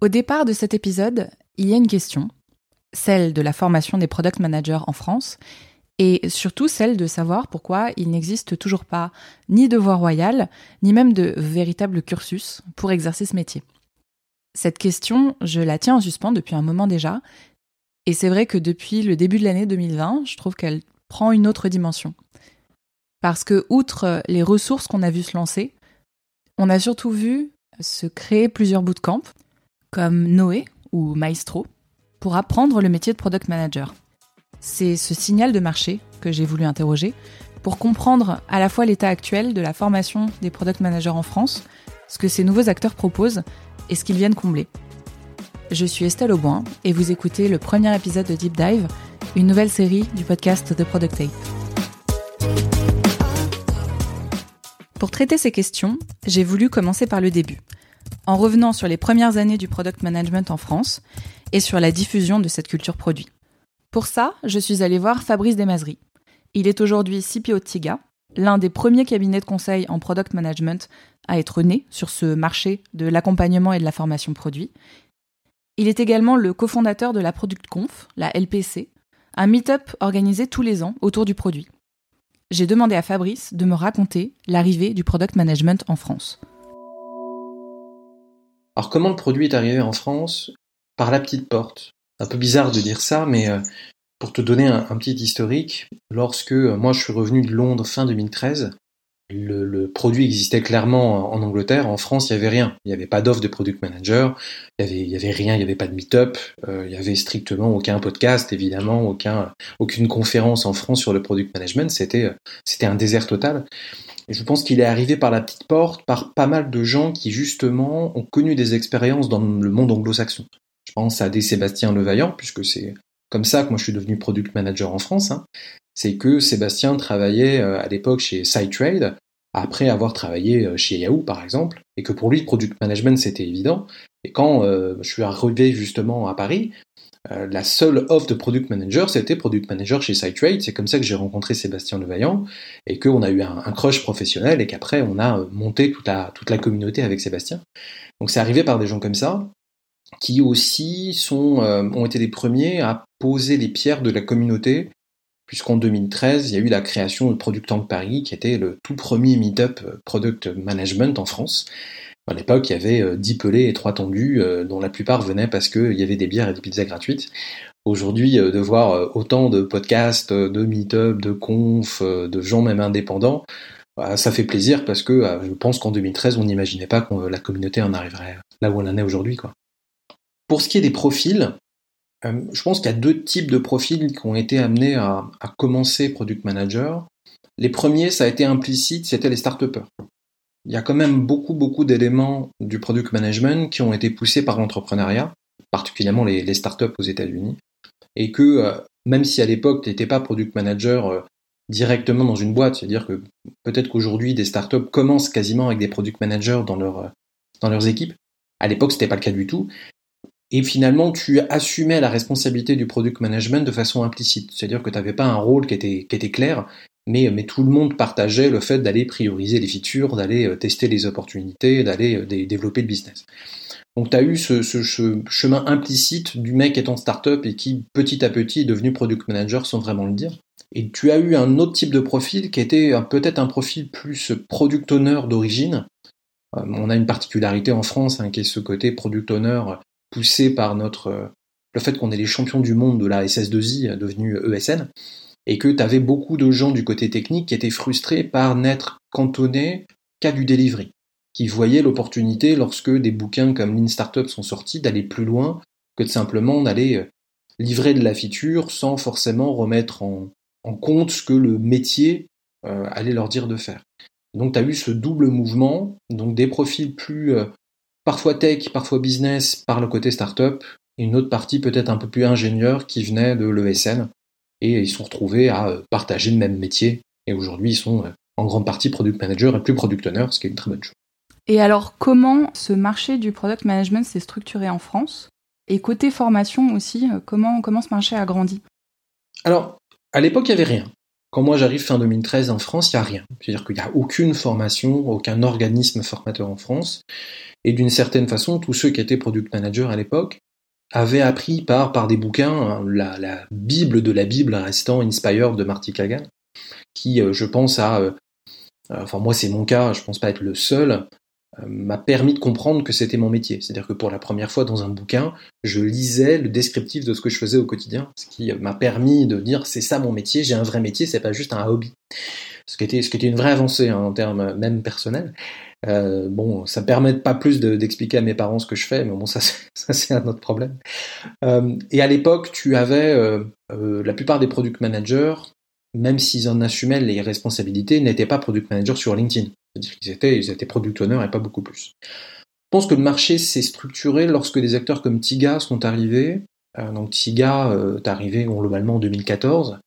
Au départ de cet épisode, il y a une question, celle de la formation des product managers en France, et surtout celle de savoir pourquoi il n'existe toujours pas ni de voie royale, ni même de véritable cursus pour exercer ce métier. Cette question, je la tiens en suspens depuis un moment déjà, et c'est vrai que depuis le début de l'année 2020, je trouve qu'elle prend une autre dimension. Parce que, outre les ressources qu'on a vu se lancer, on a surtout vu se créer plusieurs bootcamps, comme Noé ou Maestro, pour apprendre le métier de product manager. C'est ce signal de marché que j'ai voulu interroger pour comprendre à la fois l'état actuel de la formation des product managers en France, ce que ces nouveaux acteurs proposent et ce qu'ils viennent combler. Je suis Estelle Auboin et vous écoutez le premier épisode de Deep Dive, une nouvelle série du podcast The Product Tape. Pour traiter ces questions, j'ai voulu commencer par le début, en revenant sur les premières années du product management en France et sur la diffusion de cette culture produit. Pour ça, je suis allée voir Fabrice Desmazeries. Il est aujourd'hui CPO Tiga, l'un des premiers cabinets de conseil en product management à être né sur ce marché de l'accompagnement et de la formation produit. Il est également le cofondateur de la Product Conf, la LPC, un meet-up organisé tous les ans autour du produit. J'ai demandé à Fabrice de me raconter l'arrivée du product management en France. Alors comment le produit est arrivé en France? Par la petite porte. Un peu bizarre de dire ça, mais euh, pour te donner un, petit historique, lorsque euh, moi je suis revenu de Londres fin 2013, le, produit existait clairement en Angleterre. En France, il n'y avait rien. Il n'y avait pas d'offre de product manager. Il n'y avait, avait rien. Il n'y avait pas de meet-up. Euh, il n'y avait strictement aucun podcast, évidemment, aucun, aucune conférence en France sur le product management. C'était, c'était un désert total. Je pense qu'il est arrivé par la petite porte par pas mal de gens qui, justement, ont connu des expériences dans le monde anglo-saxon. Je pense à des Sébastien Levaillant, puisque c'est comme ça que moi je suis devenu product manager en France. Hein c'est que Sébastien travaillait euh, à l'époque chez SciTrade, après avoir travaillé euh, chez Yahoo par exemple, et que pour lui, product management c'était évident. Et quand euh, je suis arrivé justement à Paris, la seule offre de product manager, c'était product manager chez SciTrade. C'est comme ça que j'ai rencontré Sébastien Levaillant et qu'on a eu un, crush professionnel et qu'après on a monté toute la, communauté avec Sébastien. Donc c'est arrivé par des gens comme ça qui aussi sont, ont été les premiers à poser les pierres de la communauté puisqu'en 2013, il y a eu la création de Product Tank Paris, qui était le tout premier meet-up euh, product management en France. À l'époque, il y avait 10 euh, pelés et 3 tendus, euh, dont la plupart venaient parce qu'il y avait des bières et des pizzas gratuites. Aujourd'hui, de voir autant de podcasts, de meet-up, de conf, de gens même indépendants, bah, ça fait plaisir parce que je pense qu'en 2013, on n'imaginait pas que la communauté en arriverait là où elle en est aujourd'hui. Pour ce qui est des profils, euh, je pense qu'il y a deux types de profils qui ont été amenés à, commencer Product Manager. Les premiers, ça a été implicite, c'était les start Il y a quand même beaucoup, beaucoup d'éléments du product management qui ont été poussés par l'entrepreneuriat, particulièrement les, startups aux États-Unis, et que euh, même si à l'époque tu n'étais pas product manager euh, directement dans une boîte, c'est-à-dire que peut-être qu'aujourd'hui des startups commencent quasiment avec des product managers dans, leur, dans leurs équipes, à l'époque c'était pas le cas du tout, et finalement, tu assumais la responsabilité du product management de façon implicite. C'est-à-dire que tu n'avais pas un rôle qui était, qui était clair, mais, tout le monde partageait le fait d'aller prioriser les features, d'aller euh, tester les opportunités, d'aller euh, développer le business. Donc tu as eu ce, chemin implicite du mec étant startup et qui petit à petit est devenu product manager sans vraiment le dire. Et tu as eu un autre type de profil qui était peut-être un profil plus product owner d'origine. Euh, on a une particularité en France hein, qui est ce côté product owner poussé par notre le fait qu'on est les champions du monde de la SS2I devenue ESN, et que tu avais beaucoup de gens du côté technique qui étaient frustrés par n'être cantonnés qu'à du delivery, qui voyaient l'opportunité lorsque des bouquins comme Lean Startup sont sortis d'aller plus loin que de simplement d'aller euh, livrer de la feature sans forcément remettre en, compte ce que le métier euh, allait leur dire de faire. Donc tu as eu ce double mouvement, donc des profils plus parfois tech, parfois business par le côté startup, et une autre partie peut-être un peu plus ingénieur qui venait de l'ESN, et ils sont retrouvés à euh, partager le même métier, et aujourd'hui ils sont euh, en grande partie product manager et plus product owner, ce qui est une très bonne chose. Et alors comment ce marché du product management s'est structuré en France? Et côté formation aussi, euh, comment, comment ce marché a grandi? Alors, à l'époque, il n'y avait rien. quand moi j'arrive fin 2013 en France, il n'y a rien. C'est-à-dire qu'il n'y a aucune formation, aucun organisme formateur en France. Et d'une certaine façon, tous ceux qui étaient product managers à l'époque avaient appris par, par des bouquins, hein, la, Bible de la Bible restant Inspired de Marty Kagan, qui, euh, je pense, a, euh, enfin moi c'est mon cas, je pense pas être le seul, euh, m'a permis de comprendre que c'était mon métier. C'est-à-dire que pour la première fois dans un bouquin, je lisais le descriptif de ce que je faisais au quotidien, ce qui m'a permis de dire c'est ça mon métier, j'ai un vrai métier, c'est pas juste un hobby. Ce qui était, ce qui était une vraie avancée hein, en termes même personnels. Euh, bon, ça permet pas plus d'expliquer à mes parents ce que je fais, mais bon, ça, c'est un autre problème. Euh, et à l'époque, tu avais euh, euh, la plupart des product managers, même s'ils en assumaient les responsabilités, n'étaient pas product managers sur LinkedIn. C'est-à-dire qu'ils étaient, ils étaient product owners et pas beaucoup plus. Je pense que le marché s'est structuré lorsque des acteurs comme Tiga sont arrivés. Euh, donc Tiga euh, est arrivé globalement en 2014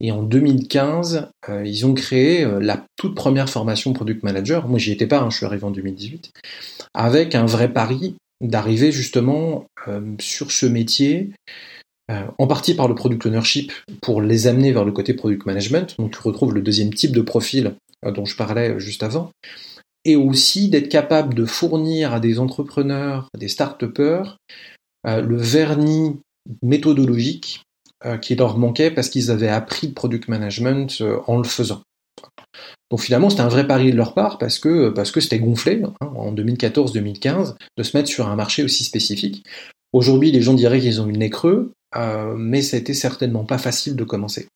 et en 2015 euh, ils ont créé la toute première formation product manager. Moi j'y étais pas, hein, je suis arrivé en 2018 avec un vrai pari d'arriver justement sur ce métier en partie par le product ownership pour les amener vers le côté product management. Donc tu retrouves le deuxième type de profil dont je parlais juste avant, et aussi d'être capable de fournir à des entrepreneurs, des start-upers, le vernis méthodologique euh, qui leur manquait parce qu'ils avaient appris le product management en le faisant. Donc finalement, c'était un vrai pari de leur part parce que parce que c'était gonflé hein, en 2014-2015 de se mettre sur un marché aussi spécifique. Aujourd'hui, les gens diraient qu'ils ont eu le nez creux, mais ça a été certainement pas facile de commencer.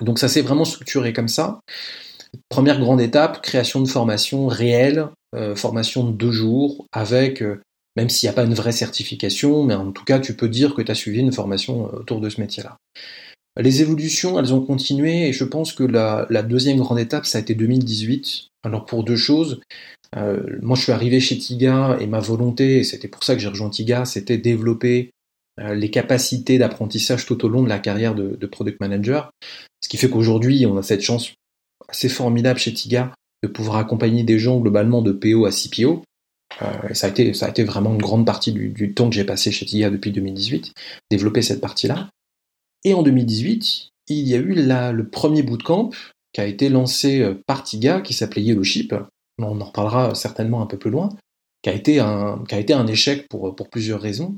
Donc ça s'est vraiment structuré comme ça. Première grande étape, création de formation réelle, euh, formation de deux jours, avec, euh, même s'il n'y a pas une vraie certification, mais en tout cas, tu peux dire que tu as suivi une formation euh, autour de ce métier-là. Les évolutions, elles ont continué, et je pense que la, deuxième grande étape, ça a été 2018. Alors pour deux choses, moi je suis arrivé chez Tiga, et ma volonté, et c'était pour ça que j'ai rejoint Tiga, c'était développer les capacités d'apprentissage tout au long de la carrière de product manager. Ce qui fait qu'aujourd'hui, on a cette chance assez formidable chez Tiga de pouvoir accompagner des gens globalement de PO à CPO. Euh, ça, a été, ça a été vraiment une grande partie du, temps que j'ai passé chez Tiga depuis 2018, développer cette partie-là. Et en 2018, il y a eu le premier bootcamp qui a été lancé euh, par Tiga, qui s'appelait Yellowship. On en reparlera certainement un peu plus loin, qui a été un, qui a été un échec pour, pour plusieurs raisons.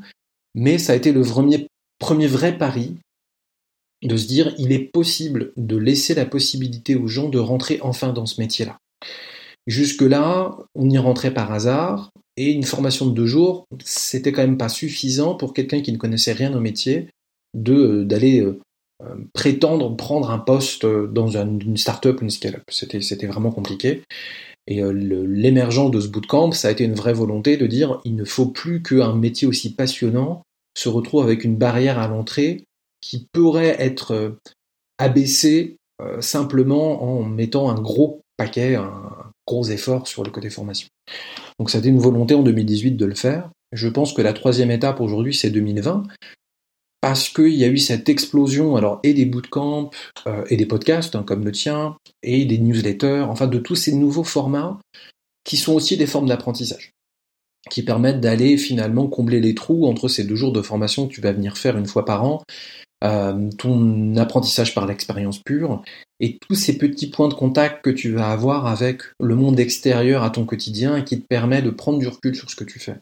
Mais ça a été le premier, premier vrai pari de se dire il est possible de laisser la possibilité aux gens de rentrer enfin dans ce métier-là. Jusque-là, on y rentrait par hasard, et une formation de deux jours, c'était quand même pas suffisant pour quelqu'un qui ne connaissait rien au métier de euh, d'aller euh, euh, prétendre prendre un poste dans une start-up une scale-up. C'était, vraiment compliqué. Et l'émergence de ce bootcamp, ça a été une vraie volonté de dire il ne faut plus qu'un métier aussi passionnant se retrouve avec une barrière à l'entrée qui pourrait être abaissé euh, simplement en mettant un gros paquet, un gros effort sur le côté formation. Donc c'était une volonté en 2018 de le faire. Je pense que la troisième étape aujourd'hui, c'est 2020, parce qu'il y a eu cette explosion, alors et des bootcamps, euh, et des podcasts hein, comme le tien, et des newsletters, enfin de tous ces nouveaux formats qui sont aussi des formes d'apprentissage, qui permettent d'aller finalement combler les trous entre ces deux jours de formation que tu vas venir faire une fois par an, euh, ton apprentissage par l'expérience pure et tous ces petits points de contact que tu vas avoir avec le monde extérieur à ton quotidien et qui te permet de prendre du recul sur ce que tu fais.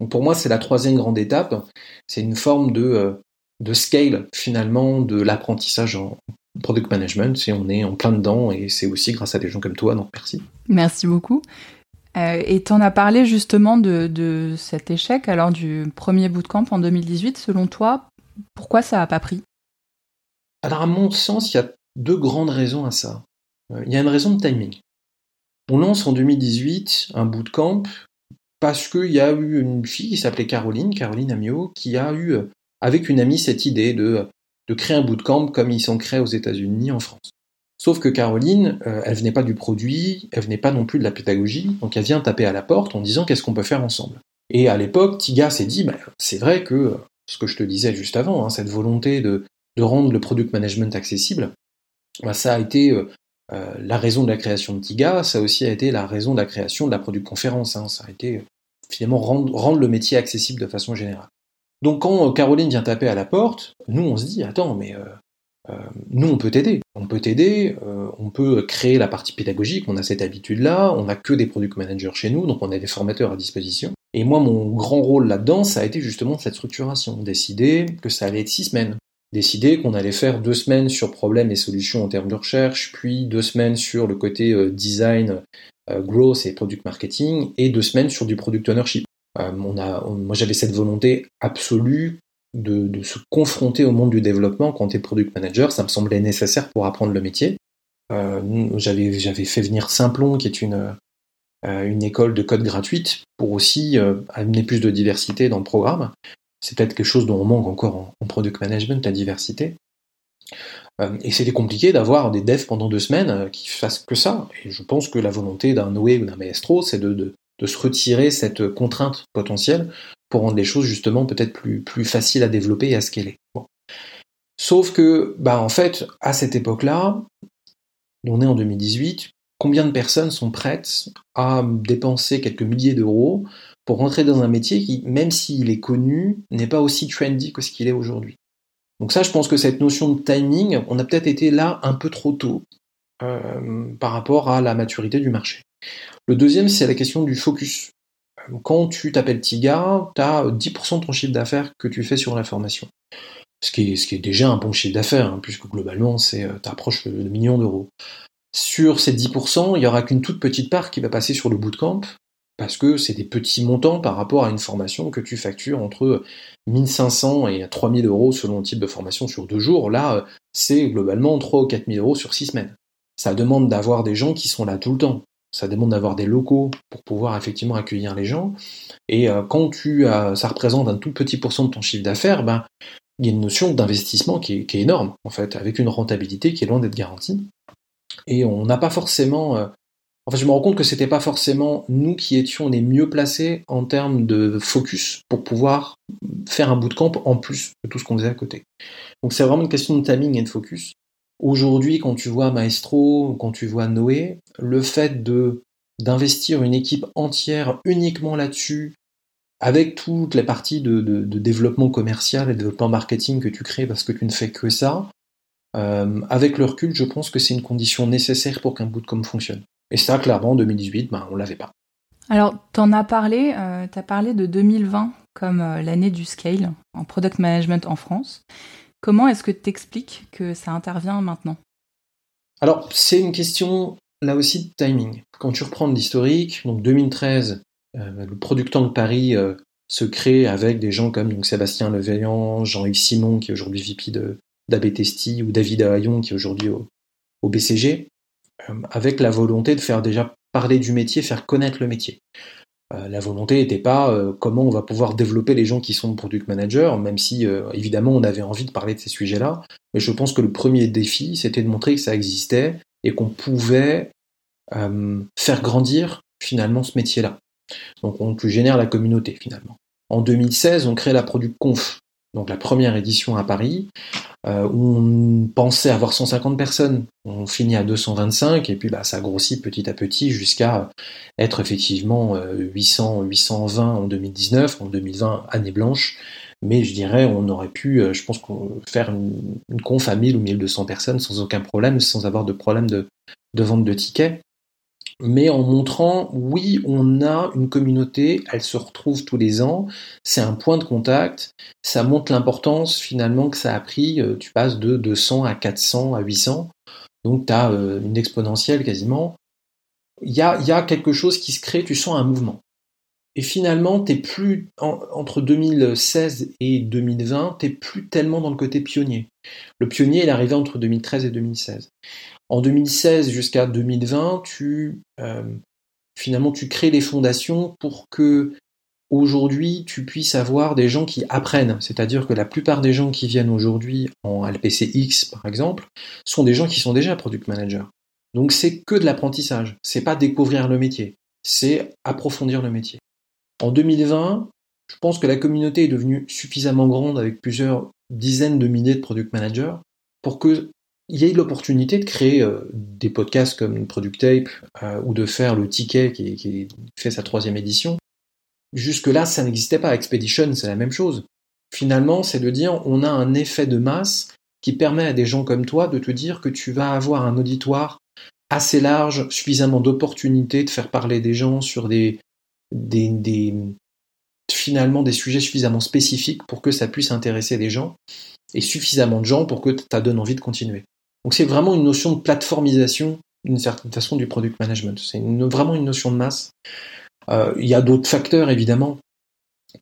Donc pour moi, c'est la troisième grande étape. C'est une forme de, euh, de scale finalement de l'apprentissage en product management. Si on est en plein dedans et c'est aussi grâce à des gens comme toi. Donc merci. Merci beaucoup. Euh, et tu en as parlé justement de, de, cet échec, alors du premier bootcamp en 2018. Selon toi, pourquoi ça n'a pas pris? Alors à mon sens, il y a deux grandes raisons à ça. Euh, il y a une raison de timing. On lance en 2018 un bootcamp parce qu'il y a eu une fille qui s'appelait Caroline, Caroline Amio, qui a eu euh, avec une amie cette idée de, de créer un bootcamp comme ils sont créés aux États-Unis, en France. Sauf que Caroline, euh, elle venait pas du produit, elle venait pas non plus de la pédagogie, donc elle vient taper à la porte en disant qu'est-ce qu'on peut faire ensemble. Et à l'époque, Tiga s'est dit, bah, c'est vrai que ce que je te disais juste avant, hein, cette volonté de, rendre le product management accessible, bah, ça a été euh, euh, la raison de la création de Tiga, ça a aussi été la raison de la création de la product conférence. Hein, ça a été finalement rendre, le métier accessible de façon générale. Donc quand Caroline vient taper à la porte, nous on se dit attends mais nous, on peut t'aider. On peut t'aider, on peut créer la partie pédagogique, on a cette habitude-là, on n'a que des product managers chez nous, donc on a des formateurs à disposition. Et moi, mon grand rôle là-dedans, ça a été justement cette structuration, décider que ça allait être six semaines, décider qu'on allait faire deux semaines sur problèmes et solutions en termes de recherche, puis deux semaines sur le côté euh, design, euh, growth et product marketing, et deux semaines sur du product ownership. Euh, moi, j'avais cette volonté absolue de, se confronter au monde du développement quand tu es product manager. Ça me semblait nécessaire pour apprendre le métier. j'avais fait venir Simplon, qui est une, une école de code gratuite, pour aussi amener plus de diversité dans le programme. C'est peut-être quelque chose dont on manque encore en, product management, la diversité. Euh, et c'était compliqué d'avoir des devs pendant deux semaines euh, qui fassent que ça. Et je pense que la volonté d'un Noé ou d'un Maestro, c'est de, se retirer cette contrainte potentielle pour rendre les choses justement peut-être plus, plus faciles à développer et à scaler. Sauf que, bah en fait, à cette époque-là, on est en 2018, combien de personnes sont prêtes à dépenser quelques milliers d'euros pour rentrer dans un métier qui, même s'il est connu, n'est pas aussi trendy que ce qu'il est aujourd'hui. Donc ça, je pense que cette notion de timing, on a peut-être été là un peu trop tôt euh, par rapport à la maturité du marché. Le deuxième, c'est la question du focus. Quand tu t'appelles Tiga, tu as 10% de ton chiffre d'affaires que tu fais sur la formation. Ce qui est, déjà un bon chiffre d'affaires, hein, puisque globalement, c'est euh, approches le million d'euros. Sur ces 10%, il n'y aura qu'une toute petite part qui va passer sur le bootcamp, parce que c'est des petits montants par rapport à une formation que tu factures entre 1500 et 3000 euros selon le type de formation sur deux jours. Là, c'est globalement 3 ou 4000 euros sur six semaines. Ça demande d'avoir des gens qui sont là tout le temps. Ça demande d'avoir des locaux pour pouvoir effectivement accueillir les gens. Et euh, quand tu as, ça représente un tout petit pourcent de ton chiffre d'affaires, ben, il y a une notion d'investissement qui est, qui est, énorme, en fait, avec une rentabilité qui est loin d'être garantie. Et on n'a pas forcément euh, fait, je me rends compte que c'était pas forcément nous qui étions les mieux placés en termes de focus pour pouvoir faire un bootcamp en plus de tout ce qu'on faisait à côté. Donc c'est vraiment une question de timing et de focus. Aujourd'hui, quand tu vois Maestro, quand tu vois Noé, le fait de d'investir une équipe entière uniquement là-dessus, avec toutes les parties de, développement commercial et de développement marketing que tu crées parce que tu ne fais que ça, euh, avec le recul, je pense que c'est une condition nécessaire pour qu'un bootcamp fonctionne. Et ça, clairement, en 2018, ben, on l'avait pas. Alors, tu en as parlé, euh, tu as parlé de 2020 comme euh, l'année du scale en product management en France. Comment est-ce que tu expliques que ça intervient maintenant? Alors, c'est une question, là aussi, de timing. Quand tu reprends l'historique, donc 2013, euh, le Product de Paris se crée avec des gens comme donc, Sébastien Leveillant, Jean-Yves Simon, qui est aujourd'hui VP d'Abetesti, ou David Ahayon, qui est aujourd'hui au BCG. Euh, avec la volonté de faire déjà parler du métier, faire connaître le métier. Euh, la volonté n'était pas euh, comment on va pouvoir développer les gens qui sont product managers, même si évidemment on avait envie de parler de ces sujets-là. Mais je pense que le premier défi, c'était de montrer que ça existait et qu'on pouvait faire grandir finalement ce métier-là. Donc on génère la communauté finalement. En 2016, on crée la Product Conf, donc la première édition à Paris, euh, on pensait avoir 150 personnes. On finit à 225 et puis bah, ça grossit petit à petit jusqu'à être effectivement 800, euh, 820 en 2019, en 2020 année blanche. Mais je dirais, on aurait pu, euh, je pense, faire une, une conf à 1000 ou 1200 personnes sans aucun problème, sans avoir de problème de vente de tickets mais en montrant, oui, on a une communauté, elle se retrouve tous les ans, c'est un point de contact, ça montre l'importance finalement que ça a pris, euh, tu passes de 200 à 400 à 800, donc tu as euh, une exponentielle quasiment. Il y a, quelque chose qui se crée, tu sens un mouvement. Et finalement, t'es plus entre 2016 et 2020, t'es plus tellement dans le côté pionnier. Le pionnier, il est arrivé entre 2013 et 2016. En 2016 jusqu'à 2020, tu euh, finalement tu crées les fondations pour que aujourd'hui tu puisses avoir des gens qui apprennent. C'est-à-dire que la plupart des gens qui viennent aujourd'hui en LPCX par exemple sont des gens qui sont déjà product managers. Donc c'est que de l'apprentissage. C'est pas découvrir le métier, c'est approfondir le métier. En 2020, je pense que la communauté est devenue suffisamment grande avec plusieurs dizaines de milliers de product managers pour que il y a eu l'opportunité de créer euh, des podcasts comme Product Tape euh, ou de faire le ticket qui, fait sa troisième édition. Jusque-là, ça n'existait pas. Expedition, c'est la même chose. Finalement, c'est de dire on a un effet de masse qui permet à des gens comme toi de te dire que tu vas avoir un auditoire assez large, suffisamment d'opportunités de faire parler des gens sur des, finalement des sujets suffisamment spécifiques pour que ça puisse intéresser des gens et suffisamment de gens pour que ça donne envie de continuer. Donc c'est vraiment une notion de plateformisation d'une certaine façon du product management. C'est vraiment une notion de masse. Euh, il y a d'autres facteurs évidemment.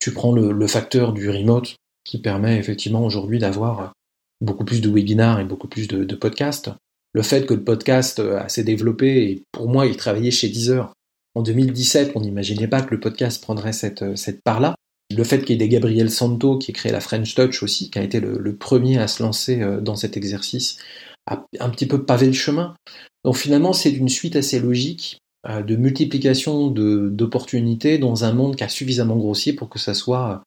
Tu prends le, facteur du remote qui permet effectivement aujourd'hui d'avoir beaucoup plus de webinars et beaucoup plus de, podcasts. Le fait que le podcast a s'est développé et pour moi il travaillait chez Deezer en 2017, on n'imaginait pas que le podcast prendrait cette, cette part-là. Le fait qu'il y ait des Gabriel Santo qui ait créé la French Touch aussi, qui a été le, premier à se lancer euh, dans cet exercice, un petit peu pavé le chemin. Donc finalement, c'est une suite assez logique euh, de multiplication d'opportunités dans un monde qui a suffisamment grossi pour que ça soit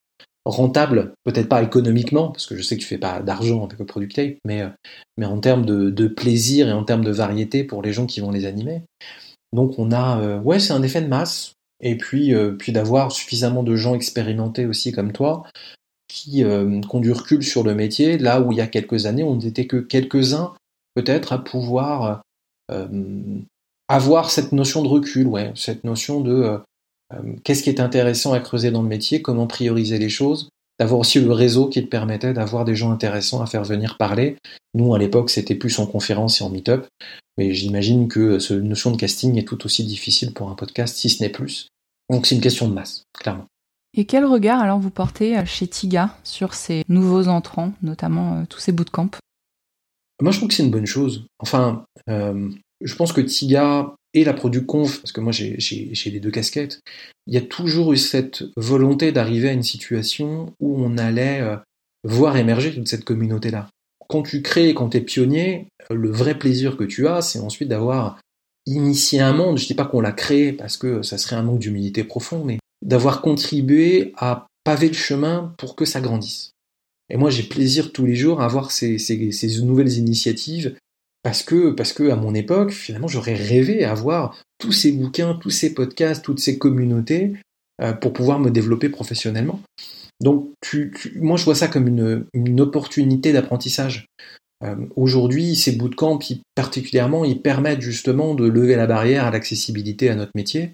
rentable, peut-être pas économiquement, parce que je sais que tu fais pas d'argent avec le product mais, euh, mais en termes de, de, plaisir et en termes de variété pour les gens qui vont les animer. Donc on a, euh, ouais, c'est un effet de masse. Et puis, euh, puis d'avoir suffisamment de gens expérimentés aussi comme toi, qui, euh, ont du recul sur le métier, là où il y a quelques années, on n'était que quelques-uns, peut-être, à pouvoir avoir cette notion de recul, ouais, cette notion de qu'est-ce qui est intéressant à creuser dans le métier, comment prioriser les choses, d'avoir aussi le réseau qui te permettait d'avoir des gens intéressants à faire venir parler. Nous, à l'époque, c'était plus en conférence et en meet-up, mais j'imagine que cette notion de casting est tout aussi difficile pour un podcast, si ce n'est plus. Donc c'est une question de masse, clairement. Et quel regard alors vous portez euh, chez Tiga sur ces nouveaux entrants, notamment euh, tous ces bootcamps? Moi, je trouve que c'est une bonne chose. Enfin, euh, je pense que Tiga et la Conf, parce que moi j'ai les deux casquettes, il y a toujours eu cette volonté d'arriver à une situation où on allait euh, voir émerger toute cette communauté-là. Quand tu crées, quand tu es pionnier, le vrai plaisir que tu as, c'est ensuite d'avoir initié un monde. Je ne dis pas qu'on l'a créé parce que ça serait un manque d'humilité profond, mais d'avoir contribué à paver le chemin pour que ça grandisse. Et moi, j'ai plaisir tous les jours à voir ces, nouvelles initiatives parce que, à mon époque, finalement, j'aurais rêvé à avoir tous ces bouquins, tous ces podcasts, toutes ces communautés euh, pour pouvoir me développer professionnellement. Donc, moi, je vois ça comme une, une opportunité d'apprentissage. Euh, Aujourd'hui, ces bootcamps, particulièrement, ils permettent justement de lever la barrière à l'accessibilité à notre métier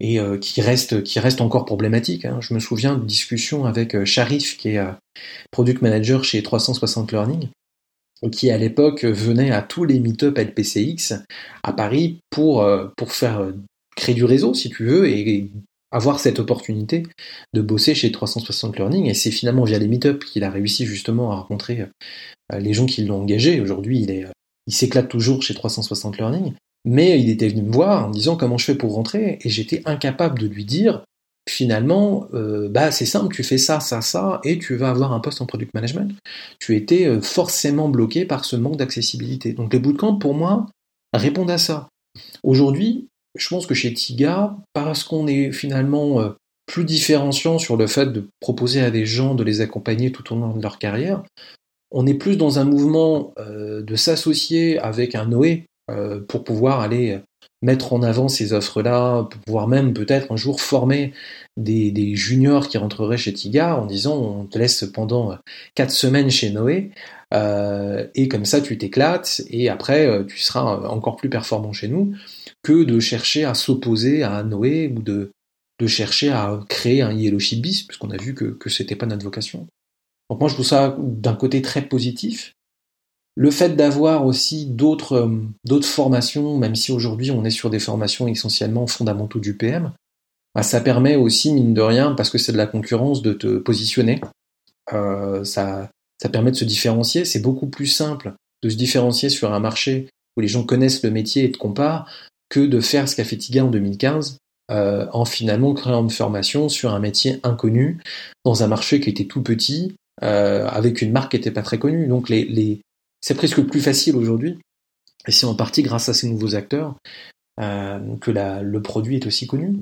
et euh, qui reste qui reste encore problématique. Hein. Je me souviens de discussions avec euh, Sharif, qui est euh, product manager chez 360 Learning, qui à l'époque venait à tous les meet-up LPCX à Paris pour, pour faire créer du réseau, si tu veux, et avoir cette opportunité de bosser chez 360 Learning. Et c'est finalement via les meet-up qu'il a réussi justement à rencontrer les gens qui l'ont engagé. Aujourd'hui, il est, il s'éclate toujours chez 360 Learning. Mais il était venu me voir en disant comment je fais pour rentrer, et j'étais incapable de lui dire finalement, euh, bah, c'est simple, tu fais ça, ça, ça, et tu vas avoir un poste en product management. Tu étais euh, forcément bloqué par ce manque d'accessibilité. Donc les bootcamps, pour moi, répondent à ça. Aujourd'hui, je pense que chez Tiga, parce qu'on est finalement euh, plus différenciant sur le fait de proposer à des gens de les accompagner tout au long de leur carrière, on est plus dans un mouvement de s'associer avec un Noé pour pouvoir aller mettre en avant ces offres-là, pour pouvoir même peut-être un jour former des, juniors qui rentreraient chez Tiga en disant on te laisse pendant quatre semaines chez Noé euh, et comme ça tu t'éclates et après euh, tu seras encore plus performant chez nous que de chercher à s'opposer à Noé ou de, chercher à créer un Yellow bis puisqu'on a vu que, que c'était pas notre vocation. Donc moi je trouve ça d'un côté très positif le fait d'avoir aussi d'autres euh, d'autres formations, même si aujourd'hui on est sur des formations essentiellement fondamentaux du PM, bah, ça permet aussi, mine de rien, parce que c'est de la concurrence, de te positionner. Euh, ça, permet de se différencier. C'est beaucoup plus simple de se différencier sur un marché où les gens connaissent le métier et te comparent que de faire ce qu'a fait Tiga en 2015 euh, en finalement créant une formation sur un métier inconnu dans un marché qui était tout petit avec une marque qui n'était pas très connue. Donc les, c'est presque plus facile aujourd'hui, et c'est en partie grâce à ces nouveaux acteurs euh, que le produit est aussi connu.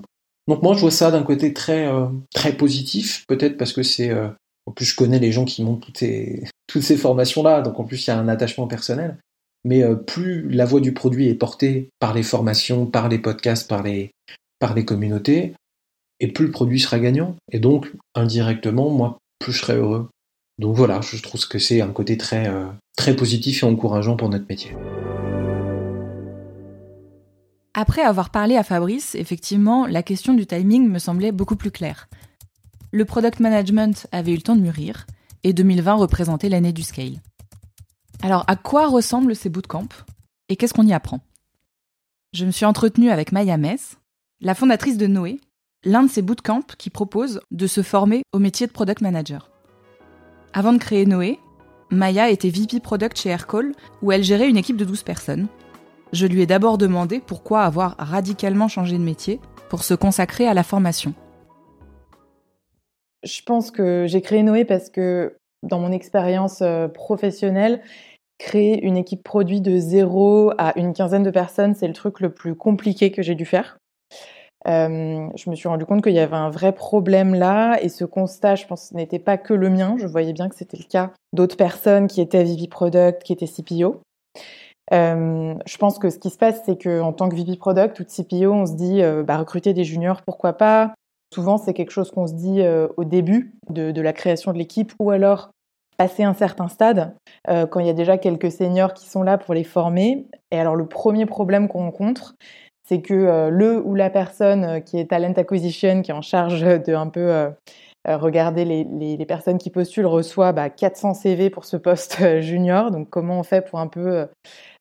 Donc moi je vois ça d'un côté très euh, très positif, peut-être parce que c'est euh, en plus je connais les gens qui montent toutes ces, toutes ces formations là, donc en plus il y a un attachement personnel. Mais plus la voix du produit est portée par les formations, par les podcasts, par les par les communautés, et plus le produit sera gagnant. Et donc indirectement, moi plus je serai heureux Donc voilà, je trouve que c'est un côté très, très positif et encourageant pour notre métier. Après avoir parlé à Fabrice, effectivement, la question du timing me semblait beaucoup plus claire. Le product management avait eu le temps de mûrir, et 2020 représentait l'année du scale. Alors, à quoi ressemblent ces bootcamps et qu'est-ce qu'on y apprend? Je me suis entretenue avec Maya Mess, la fondatrice de Noé, l'un de ces bootcamps qui propose de se former au métier de product manager. Avant de créer Noé, Maya était VP Product chez Aircall, où elle gérait une équipe de 12 personnes. Je lui ai d'abord demandé pourquoi avoir radicalement changé de métier pour se consacrer à la formation. Je pense que j'ai créé Noé parce que dans mon expérience euh, professionnelle, créer une équipe produit de zéro à une quinzaine de personnes, c'est le truc le plus compliqué que j'ai dû faire. Euh, je me suis rendu compte qu'il y avait un vrai problème là et ce constat, je pense, n'était pas que le mien. Je voyais bien que c'était le cas d'autres personnes qui étaient VP Product, qui étaient CPO. Euh, je pense que ce qui se passe, c'est qu'en tant que VP Product ou CPO, on se dit euh, bah, recruter des juniors, pourquoi pas? Souvent, c'est quelque chose qu'on se dit au début de, de, la création de l'équipe ou alors passer un certain stade, quand il y a déjà quelques seniors qui sont là pour les former. Et alors, le premier problème qu'on rencontre, c'est que euh, le ou la personne qui est talent acquisition, qui est en charge de un peu euh, regardez les, personnes qui postulent reçoit bah, 400 CV pour ce poste euh, junior. Donc comment on fait pour un peu euh,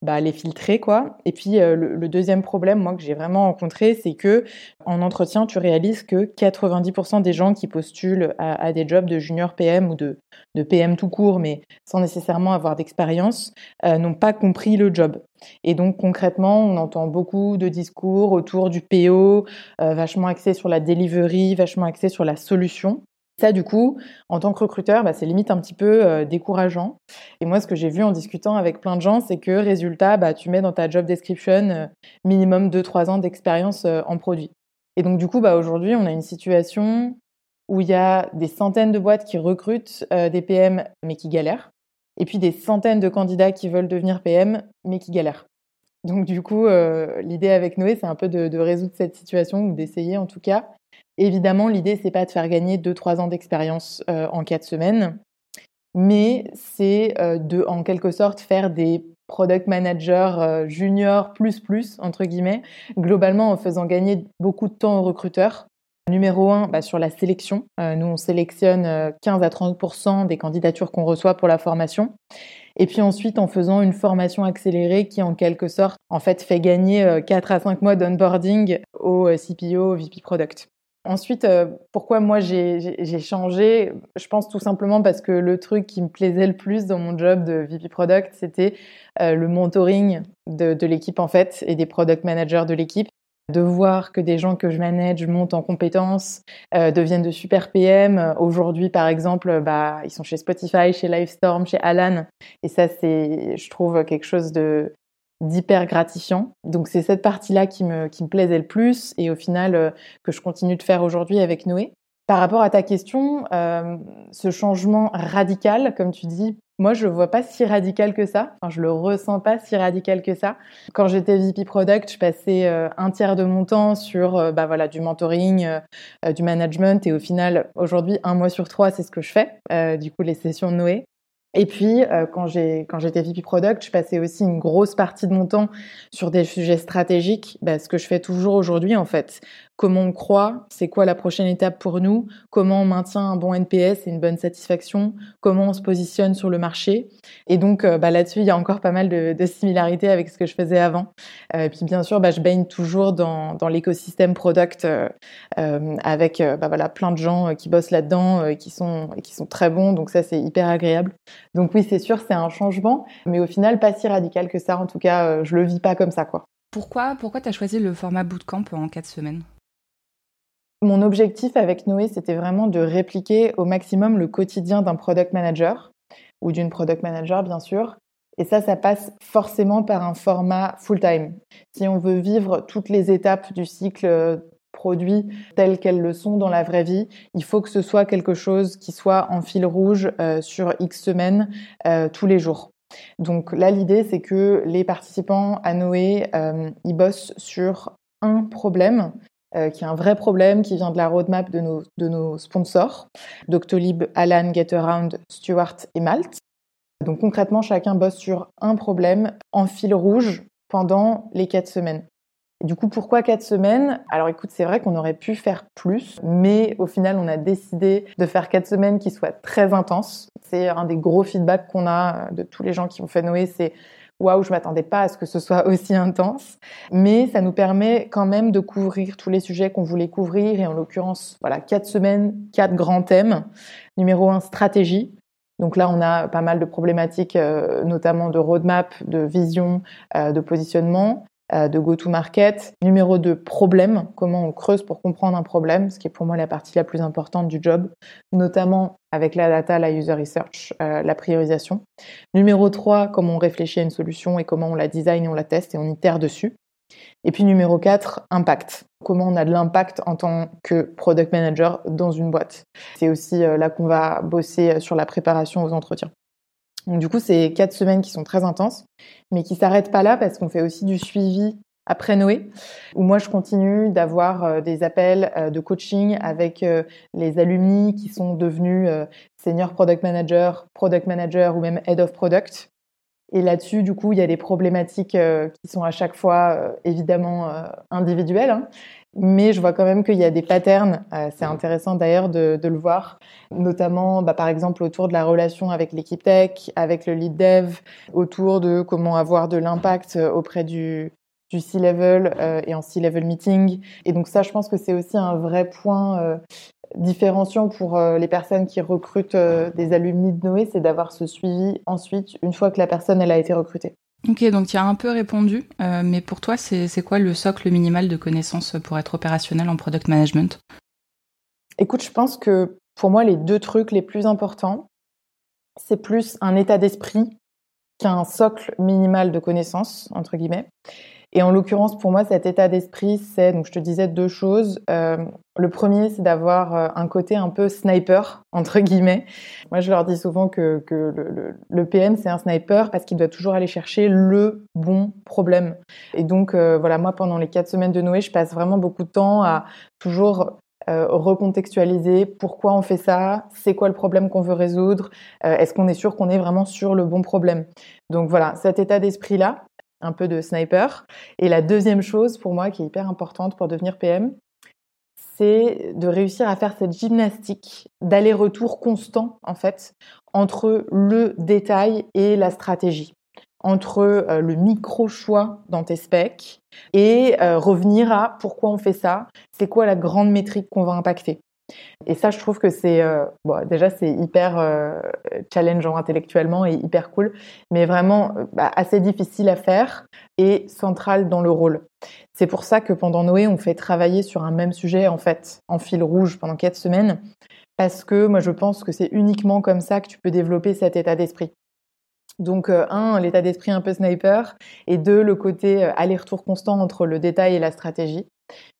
bah, les filtrer quoi Et puis le, deuxième problème moi que j'ai vraiment rencontré, c'est que en entretien, tu réalises que 90% des gens qui postulent à, des jobs de junior PM ou de, de PM tout court, mais sans nécessairement avoir d'expérience, n'ont pas compris le job. Et donc concrètement, on entend beaucoup de discours autour du PO, vachement axé sur la delivery, vachement axé sur la solution. Ça, du coup, en tant que recruteur, bah, c'est limite un petit peu euh, décourageant. Et moi, ce que j'ai vu en discutant avec plein de gens, c'est que résultat, bah, tu mets dans ta job description euh, minimum 2-3 ans d'expérience euh, en produit. Et donc, du coup, bah, aujourd'hui, on a une situation où il y a des centaines de boîtes qui recrutent des PM, mais qui galèrent. Et puis des centaines de candidats qui veulent devenir PM, mais qui galèrent. Donc, du coup, l'idée avec Noé, c'est un peu de, de résoudre cette situation, ou d'essayer en tout cas Évidemment, l'idée, c'est pas de faire gagner 2-3 ans d'expérience euh, en 4 semaines, mais c'est euh, de, en quelque sorte, faire des product managers euh, juniors plus plus, entre guillemets, globalement en faisant gagner beaucoup de temps aux recruteurs. Numéro 1, bah, sur la sélection. nous, on sélectionne 15 à 30% des candidatures qu'on reçoit pour la formation. Et puis ensuite, en faisant une formation accélérée qui, en quelque sorte, en fait, fait gagner 4 à 5 mois d'onboarding au CPO, au VP Product. Ensuite, euh, pourquoi moi j'ai changé? Je pense tout simplement parce que le truc qui me plaisait le plus dans mon job de VP Product, c'était euh, le mentoring de, l'équipe en fait et des product managers de l'équipe. De voir que des gens que je manage montent en compétences, euh, deviennent de super PM. Aujourd'hui, par exemple, bah, ils sont chez Spotify, chez Livestorm, chez Alan. Et ça, c'est, je trouve, quelque chose de, d'hyper gratifiant. Donc c'est cette partie-là qui me, qui me plaisait le plus et au final euh, que je continue de faire aujourd'hui avec Noé. Par rapport à ta question, euh, ce changement radical, comme tu dis, moi je le vois pas si radical que ça. Enfin, je le ressens pas si radical que ça. Quand j'étais VP Product, je passais euh, un tiers de mon temps sur bah voilà du mentoring, du management et au final aujourd'hui un mois sur trois c'est ce que je fais. du coup les sessions de Noé. Et puis, euh, quand j'étais VP Product, je passais aussi une grosse partie de mon temps sur des sujets stratégiques, bah, ce que je fais toujours aujourd'hui en fait comment on croit, c'est quoi la prochaine étape pour nous, comment on maintient un bon NPS et une bonne satisfaction, comment on se positionne sur le marché? Et donc euh, bah, là-dessus, il y a encore pas mal de, similarités avec ce que je faisais avant. Euh, et puis bien sûr, bah, je baigne toujours dans, l'écosystème product euh, avec bah, voilà, plein de gens qui bossent là-dedans, qui, sont, qui sont très bons. Donc ça, c'est hyper agréable. Donc oui, c'est sûr, c'est un changement, mais au final, pas si radical que ça. En tout cas, je le vis pas comme ça. quoi. Pourquoi, pourquoi tu as choisi le format bootcamp en 4 semaines? Mon objectif avec Noé, c'était vraiment de répliquer au maximum le quotidien d'un product manager ou d'une product manager, bien sûr. Et ça, ça passe forcément par un format full-time. Si on veut vivre toutes les étapes du cycle euh, produit telles qu'elles le sont dans la vraie vie, il faut que ce soit quelque chose qui soit en fil rouge euh, sur X semaines euh, tous les jours. Donc là, l'idée, c'est que les participants à Noé, ils bossent sur un problème qui est un vrai problème, qui vient de la roadmap de nos, de nos sponsors, Doctolib, Alan, Getaround, Stuart et Malte. Donc concrètement, chacun bosse sur un problème en fil rouge pendant les quatre semaines. du coup, pourquoi quatre semaines? Alors écoute, c'est vrai qu'on aurait pu faire plus, mais au final, on a décidé de faire quatre semaines qui soient très intenses. C'est un des gros feedbacks qu'on a de tous les gens qui ont fait Noé, c'est waouh, je m'attendais pas à ce que ce soit aussi intense, mais ça nous permet quand même de couvrir tous les sujets qu'on voulait couvrir et en l'occurrence, voilà, quatre semaines, quatre grands thèmes. Numéro un, stratégie. Donc là, on a pas mal de problématiques, euh, notamment de roadmap, de vision, euh, de positionnement, de go-to-market. Numéro 2, problème, comment on creuse pour comprendre un problème, ce qui est pour moi la partie la plus importante du job, notamment avec la data, la user research, la priorisation. Numéro 3, comment on réfléchit à une solution et comment on la design et on la teste et on itère dessus. Et puis numéro 4, impact. Comment on a de l'impact en tant que product manager dans une boîte. C'est aussi euh, là qu'on va bosser euh, sur la préparation aux entretiens. Donc, du coup, c'est quatre semaines qui sont très intenses, mais qui s'arrêtent pas là parce qu'on fait aussi du suivi après Noé, où moi je continue d'avoir euh, des appels de coaching avec les alumni qui sont devenus senior product manager, product manager ou même head of product et là-dessus, du coup, il y a des problématiques euh, qui sont à chaque fois euh, évidemment euh, individuelles, hein. Mais je vois quand même qu'il y a des patterns. c'est intéressant d'ailleurs de, de, le voir, notamment bah, par exemple autour de la relation avec l'équipe tech, avec le lead dev, autour de comment avoir de l'impact auprès du, du C-level et en C-level meeting. Et donc ça, je pense que c'est aussi un vrai point différenciant pour euh, les personnes qui recrutent euh, des alumni de Noé, c'est d'avoir ce suivi ensuite, une fois que la personne elle a été recrutée. Ok, donc tu as un peu répondu, euh, mais pour toi, c'est quoi le socle minimal de connaissances pour être opérationnel en product management? Écoute, je pense que pour moi, les deux trucs les plus importants, c'est plus un état d'esprit qu'un socle minimal de connaissances, entre guillemets. Et en l'occurrence, pour moi, cet état d'esprit, c'est, donc je te disais deux choses. Euh, le premier, c'est d'avoir euh, un côté un peu sniper, entre guillemets. Moi, je leur dis souvent que, le, PM, c'est un sniper parce qu'il doit toujours aller chercher le bon problème. Et donc, euh, voilà, moi, pendant les quatre semaines de Noé, je passe vraiment beaucoup de temps à toujours recontextualiser pourquoi on fait ça, c'est quoi le problème qu'on veut résoudre, est-ce qu'on est sûr qu'on est vraiment sur le bon problème. Donc voilà, cet état d'esprit-là, un peu de sniper. Et la deuxième chose pour moi qui est hyper importante pour devenir PM, c'est de réussir à faire cette gymnastique d'aller-retour constant en fait entre le détail et la stratégie, entre euh, le micro choix dans tes specs et euh, revenir à pourquoi on fait ça, c'est quoi la grande métrique qu'on va impacter. Et ça, je trouve que c'est euh, déjà c'est hyper euh, challengeant intellectuellement et hyper cool, mais vraiment euh, bah, assez difficile à faire et central dans le rôle. C'est pour ça que pendant Noé, on fait travailler sur un même sujet en fait en fil rouge pendant quatre semaines, parce que moi je pense que c'est uniquement comme ça que tu peux développer cet état d'esprit. Donc un, l'état d'esprit un peu sniper, et deux, le côté aller-retour constant entre le détail et la stratégie.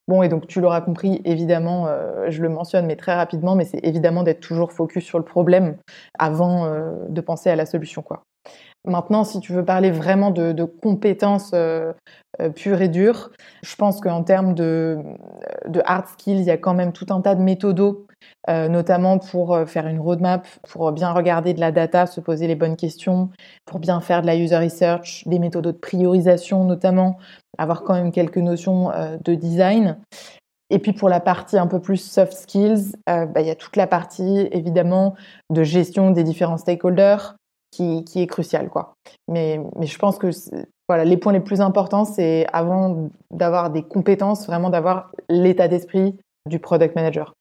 Bon, et donc tu l'auras compris, évidemment, euh, je le mentionne, mais très rapidement, mais c'est évidemment d'être toujours focus sur le problème avant euh, de penser à la solution, quoi. Maintenant, si tu veux parler vraiment de, compétences euh, pures et dures, je pense qu'en termes de, hard skills, il y a quand même tout un tas de méthodos, notamment pour faire une roadmap, pour bien regarder de la data, se poser les bonnes questions, pour bien faire de la user research, des méthodos de priorisation notamment, avoir quand même quelques notions euh, de design. Et puis pour la partie un peu plus soft skills, euh, bah, il y a toute la partie évidemment de gestion des différents stakeholders qui, qui est cruciale. Quoi. Mais, mais je pense que voilà, les points les plus importants, c'est avant d'avoir des compétences, vraiment d'avoir l'état d'esprit du product manager.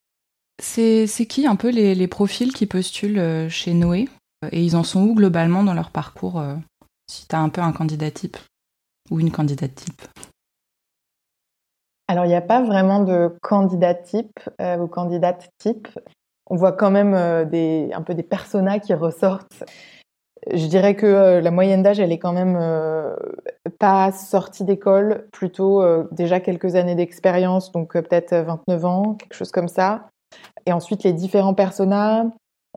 C'est qui un peu les, les, profils qui postulent euh, chez Noé? Et ils en sont où globalement dans leur parcours Si tu as un peu un candidat type ou une candidate type? Alors, il n'y a pas vraiment de candidat type euh, ou candidate type. On voit quand même euh, des, un peu des personas qui ressortent. Je dirais que euh, la moyenne d'âge, elle est quand même pas sortie d'école, plutôt déjà quelques années d'expérience, donc peut-être 29 ans, quelque chose comme ça. Et ensuite, les différents personas,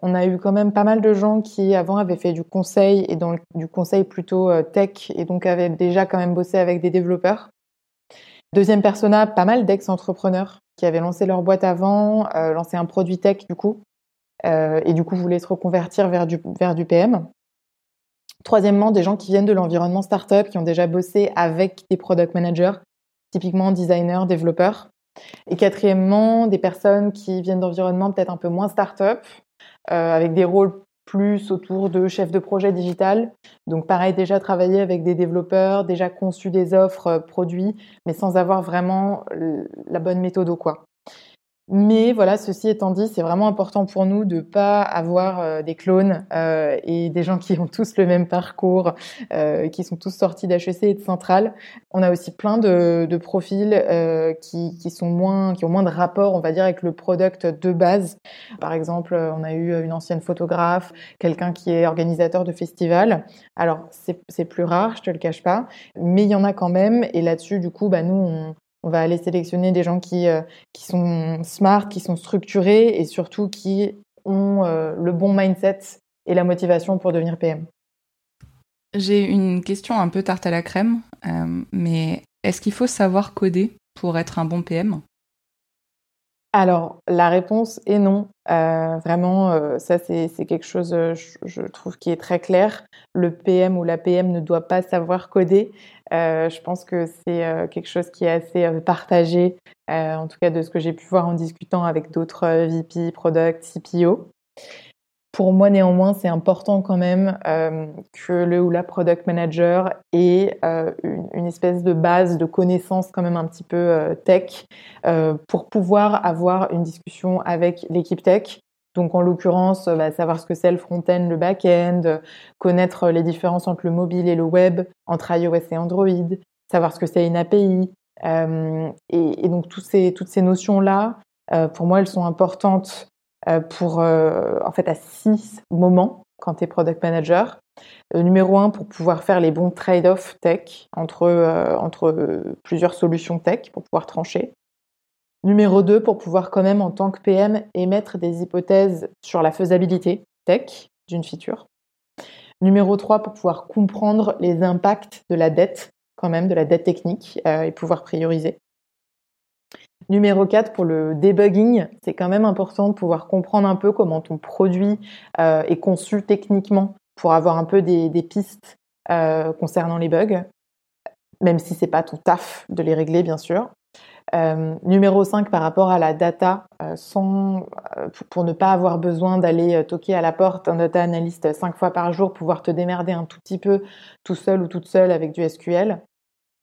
on a eu quand même pas mal de gens qui avant avaient fait du conseil et du conseil plutôt euh, tech et donc avaient déjà quand même bossé avec des développeurs. Deuxième persona, pas mal d'ex-entrepreneurs qui avaient lancé leur boîte avant, lancé un produit tech du coup, et du coup voulaient se reconvertir vers du PM. Troisièmement, des gens qui viennent de l'environnement startup, qui ont déjà bossé avec des product managers, typiquement designers, développeurs. Et quatrièmement, des personnes qui viennent d'environnements peut-être un peu moins startup, euh, avec des rôles plus autour de chef de projet digital. Donc pareil, déjà travailler avec des développeurs, déjà conçu des offres euh, produits, mais sans avoir vraiment la bonne méthode ou quoi. Mais voilà, ceci étant dit, c'est vraiment important pour nous de pas avoir euh, des clones euh, et des gens qui ont tous le même parcours, euh, qui sont tous sortis d'HEC et de Centrale. On a aussi plein de, de profils euh, qui, qui, sont moins, qui ont moins de rapport, on va dire, avec le product de base. Par exemple, on a eu une ancienne photographe, quelqu'un qui est organisateur de festival. Alors c'est plus rare, je te le cache pas, mais il y en a quand même. Et là-dessus, du coup, bah nous, on, on va aller sélectionner des gens qui, euh, qui sont smart, qui sont structurés et surtout qui ont euh, le bon mindset et la motivation pour devenir PM. J'ai une question un peu tarte à la crème, euh, mais est-ce qu'il faut savoir coder pour être un bon PM alors, la réponse est non. Euh, vraiment, euh, ça c'est quelque chose, euh, je, trouve, qui est très clair. Le PM ou la PM ne doit pas savoir coder. je pense que c'est quelque chose qui est assez partagé, en tout cas de ce que j'ai pu voir en discutant avec d'autres VP, Product, CPO. Pour moi, néanmoins, c'est important quand même euh, que le ou la product manager ait euh, une, une, espèce de base de connaissances quand même un petit peu euh, tech euh, pour pouvoir avoir une discussion avec l'équipe tech. Donc en l'occurrence, bah, savoir ce que c'est le front-end, le back-end, connaître les différences entre le mobile et le web, entre iOS et Android, savoir ce que c'est une API. Et, et, donc tous ces, toutes ces notions-là, pour moi, elles sont importantes euh, pour, euh, en fait, à six moments quand tu es product manager. Euh, numéro un, pour pouvoir faire les bons trade-off tech entre, entre plusieurs solutions tech pour pouvoir trancher. Numéro 2, pour pouvoir quand même en tant que PM émettre des hypothèses sur la faisabilité tech d'une feature. Numéro 3, pour pouvoir comprendre les impacts de la dette, quand même, de la dette technique et pouvoir prioriser. Numéro 4, pour le debugging, c'est quand même important de pouvoir comprendre un peu comment ton produit euh, est conçu techniquement pour avoir un peu des, pistes euh, concernant les bugs, même si c'est pas ton taf de les régler, bien sûr. Euh, numéro 5, par rapport à la data, sans, pour, ne pas avoir besoin d'aller toquer à la porte un data analyst cinq fois par jour, pouvoir te démerder un tout petit peu tout seul ou toute seule avec du SQL.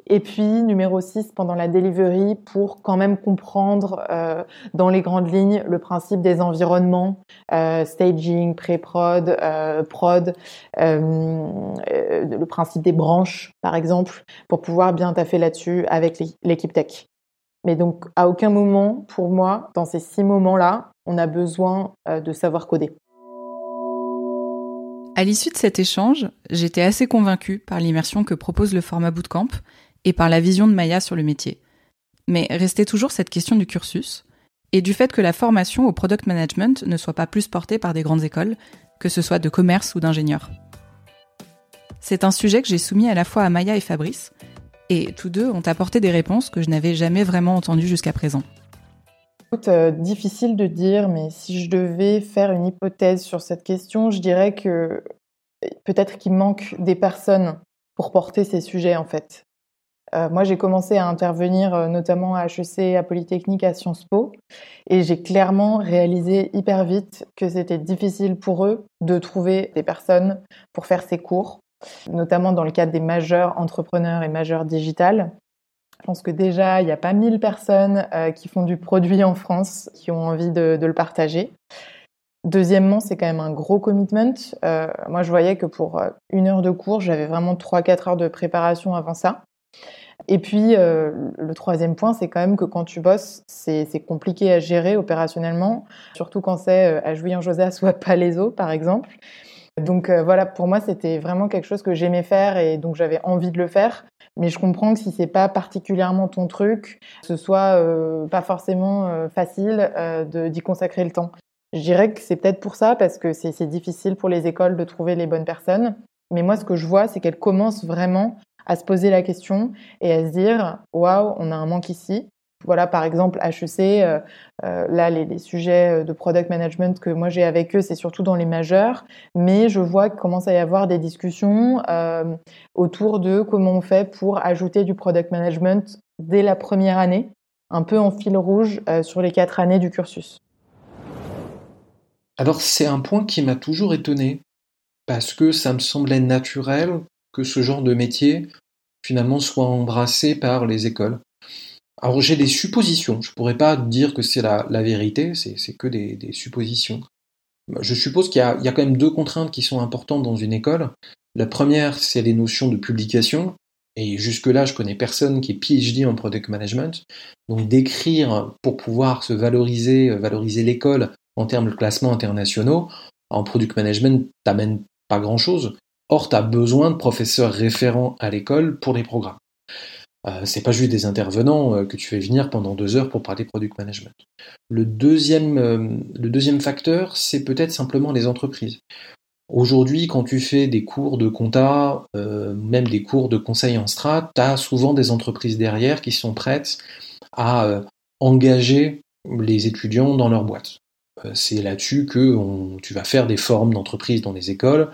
Et puis, numéro 6, pendant la delivery, pour quand même comprendre euh, dans les grandes lignes le principe des environnements, euh, staging, pré-prod, euh, prod, le principe des branches, par exemple, pour pouvoir bien taffer là-dessus avec l'équipe tech. Mais donc, à aucun moment, pour moi, dans ces six moments-là, on a besoin de savoir coder. À l'issue de cet échange, j'étais assez convaincue par l'immersion que propose le format Bootcamp et par la vision de Maya sur le métier. Mais restait toujours cette question du cursus et du fait que la formation au product management ne soit pas plus portée par des grandes écoles, que ce soit de commerce ou d'ingénieur. C'est un sujet que j'ai soumis à la fois à Maya et Fabrice, et tous deux ont apporté des réponses que je n'avais jamais vraiment entendues jusqu'à présent. Euh, difficile de dire, mais si je devais faire une hypothèse sur cette question, je dirais que peut-être qu'il manque des personnes pour porter ces sujets en fait. Euh, moi, j'ai commencé à intervenir euh, notamment à HEC, à Polytechnique, à Sciences Po, et j'ai clairement réalisé hyper vite que c'était difficile pour eux de trouver des personnes pour faire ces cours, notamment dans le cadre des majeurs entrepreneurs et majeurs digital. Je pense que déjà, il n'y a pas 1000 personnes euh, qui font du produit en France qui ont envie de, le partager. Deuxièmement, c'est quand même un gros commitment. Moi, je voyais que pour une heure de cours, j'avais vraiment 3-4 heures de préparation avant ça. Et puis, euh, le troisième point, c'est quand même que quand tu bosses, c'est compliqué à gérer opérationnellement, surtout quand c'est euh, à Jouy-en-Josas ou à Palaiso, par exemple. Donc euh, voilà, pour moi, c'était vraiment quelque chose que j'aimais faire et donc j'avais envie de le faire. Mais je comprends que si c'est pas particulièrement ton truc, ce soit pas forcément facile d'y consacrer le temps. Je dirais que c'est peut-être pour ça, parce que c'est difficile pour les écoles de trouver les bonnes personnes. Mais moi, ce que je vois, c'est qu'elles commencent vraiment à se poser la question et à se dire waouh, on a un manque ici. Voilà, par exemple, HEC, euh, euh, là, les, sujets de product management que moi j'ai avec eux, c'est surtout dans les majeurs, mais je vois qu'il commence à y avoir des discussions euh, autour de comment on fait pour ajouter du product management dès la première année, un peu en fil rouge sur les quatre années du cursus. Alors, c'est un point qui m'a toujours étonné, parce que ça me semblait naturel que ce genre de métier, finalement, soit embrassé par les écoles. Alors j'ai des suppositions, je pourrais pas dire que c'est la, vérité, c'est que des, suppositions. Je suppose qu'il y, a quand même deux contraintes qui sont importantes dans une école. La première, c'est les notions de publication. Et jusque-là, je connais personne qui est PhD en product management. Donc d'écrire pour pouvoir se valoriser, valoriser l'école en termes de classement internationaux, en product management, t'amènes pas grand-chose. Or, tu as besoin de professeurs référents à l'école pour les programmes. Euh, c'est pas juste des intervenants euh, que tu fais venir pendant deux heures pour parler product management. Le deuxième, euh, le deuxième facteur, c'est peut-être simplement les entreprises. Aujourd'hui, quand tu fais des cours de compta, même des cours de conseil en strat, tu as souvent des entreprises derrière qui sont prêtes à engager les étudiants dans leur boîte. c'est là-dessus que tu vas faire des formes d'entreprise dans les écoles.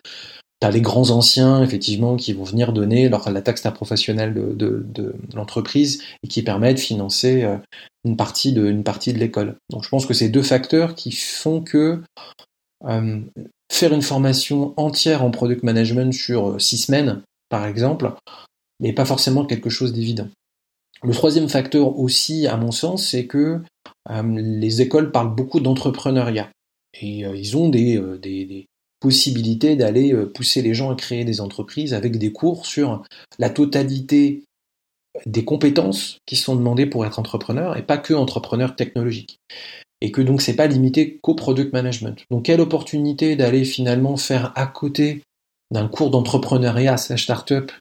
T'as les grands anciens, effectivement, qui vont venir donner leur, la taxe professionnelle de, de, l'entreprise et qui permettent de financer euh, une partie de, une partie de l'école. Donc je pense que c'est deux facteurs qui font que euh, faire une formation entière en product management sur euh, six semaines, par exemple, n'est pas forcément quelque chose d'évident. Le troisième facteur aussi, à mon sens, c'est que les écoles parlent beaucoup d'entrepreneuriat. Et ils ont des, des, possibilité d'aller euh, pousser les gens à créer des entreprises avec des cours sur la totalité des compétences qui sont demandées pour être entrepreneur et pas que entrepreneur technologique. Et que donc c'est pas limité qu'au product management. Donc quelle opportunité d'aller finalement faire à côté d'un cours d'entrepreneuriat slash startup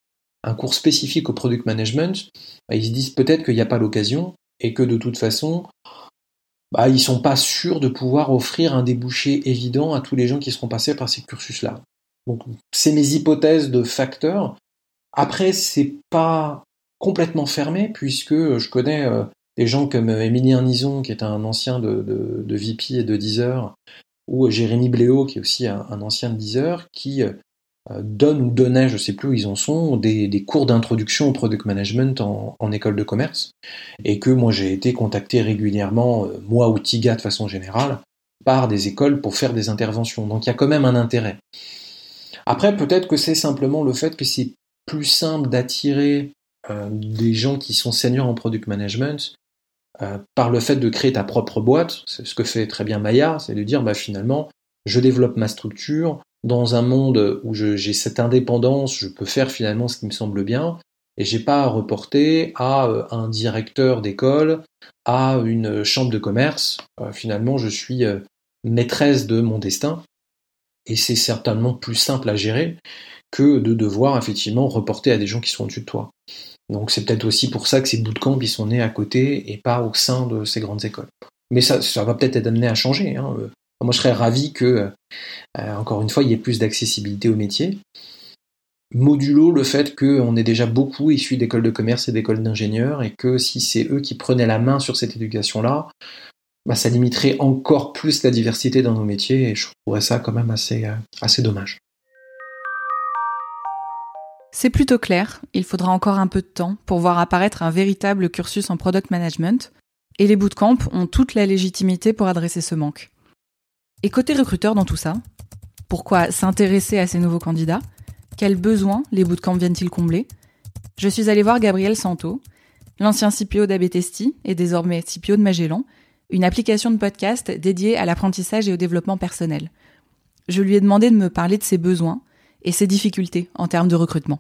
un cours spécifique au product management, bah, ils se disent peut-être qu'il n'y a pas l'occasion et que de toute façon, bah, ils sont pas sûrs de pouvoir offrir un débouché évident à tous les gens qui seront passés par ces cursus-là. Donc, c'est mes hypothèses de facteurs. Après, c'est pas complètement fermé puisque je connais euh, des gens comme Emilien Nison, qui est un ancien de, de, VP et de Deezer, ou Jérémy Bléau, qui est aussi un, un ancien de Deezer, qui euh, euh, donne ou donnait, je ne sais plus où ils en sont, des, cours d'introduction au product management en, école de commerce, et que moi j'ai été contacté régulièrement, euh, moi ou TIGA de façon générale, par des écoles pour faire des interventions. Donc il y a quand même un intérêt. Après, peut-être que c'est simplement le fait que c'est plus simple d'attirer euh, des gens qui sont seniors en product management par le fait de créer ta propre boîte. C'est ce que fait très bien Maya, c'est de dire bah, finalement, je développe ma structure, dans un monde où j'ai cette indépendance, je peux faire finalement ce qui me semble bien, et j'ai pas à reporter à euh, un directeur d'école, à une chambre de commerce. Euh, finalement, je suis euh, maîtresse de mon destin, et c'est certainement plus simple à gérer que de devoir effectivement reporter à des gens qui sont au-dessus de toi. Donc c'est peut-être aussi pour ça que ces bootcamps ils sont nés à côté et pas au sein de ces grandes écoles. Mais ça, ça va peut-être être amené à changer. Hein. Moi, je serais ravi que, euh, encore une fois, il y ait plus d'accessibilité au métier. Modulo le fait qu'on est déjà beaucoup issus d'écoles de commerce et d'écoles d'ingénieurs et que si c'est eux qui prenaient la main sur cette éducation-là, bah, ça limiterait encore plus la diversité dans nos métiers et je trouverais ça quand même assez, euh, assez dommage. C'est plutôt clair, il faudra encore un peu de temps pour voir apparaître un véritable cursus en product management, et les bootcamps ont toute la légitimité pour adresser ce manque. Et côté recruteur dans tout ça, pourquoi s'intéresser à ces nouveaux candidats? Quels besoins les bootcamps viennent-ils combler? Je suis allée voir Gabriel Santo, l'ancien CPO d'Abetesti et désormais CPO de Magellan, une application de podcast dédiée à l'apprentissage et au développement personnel. Je lui ai demandé de me parler de ses besoins et ses difficultés en termes de recrutement.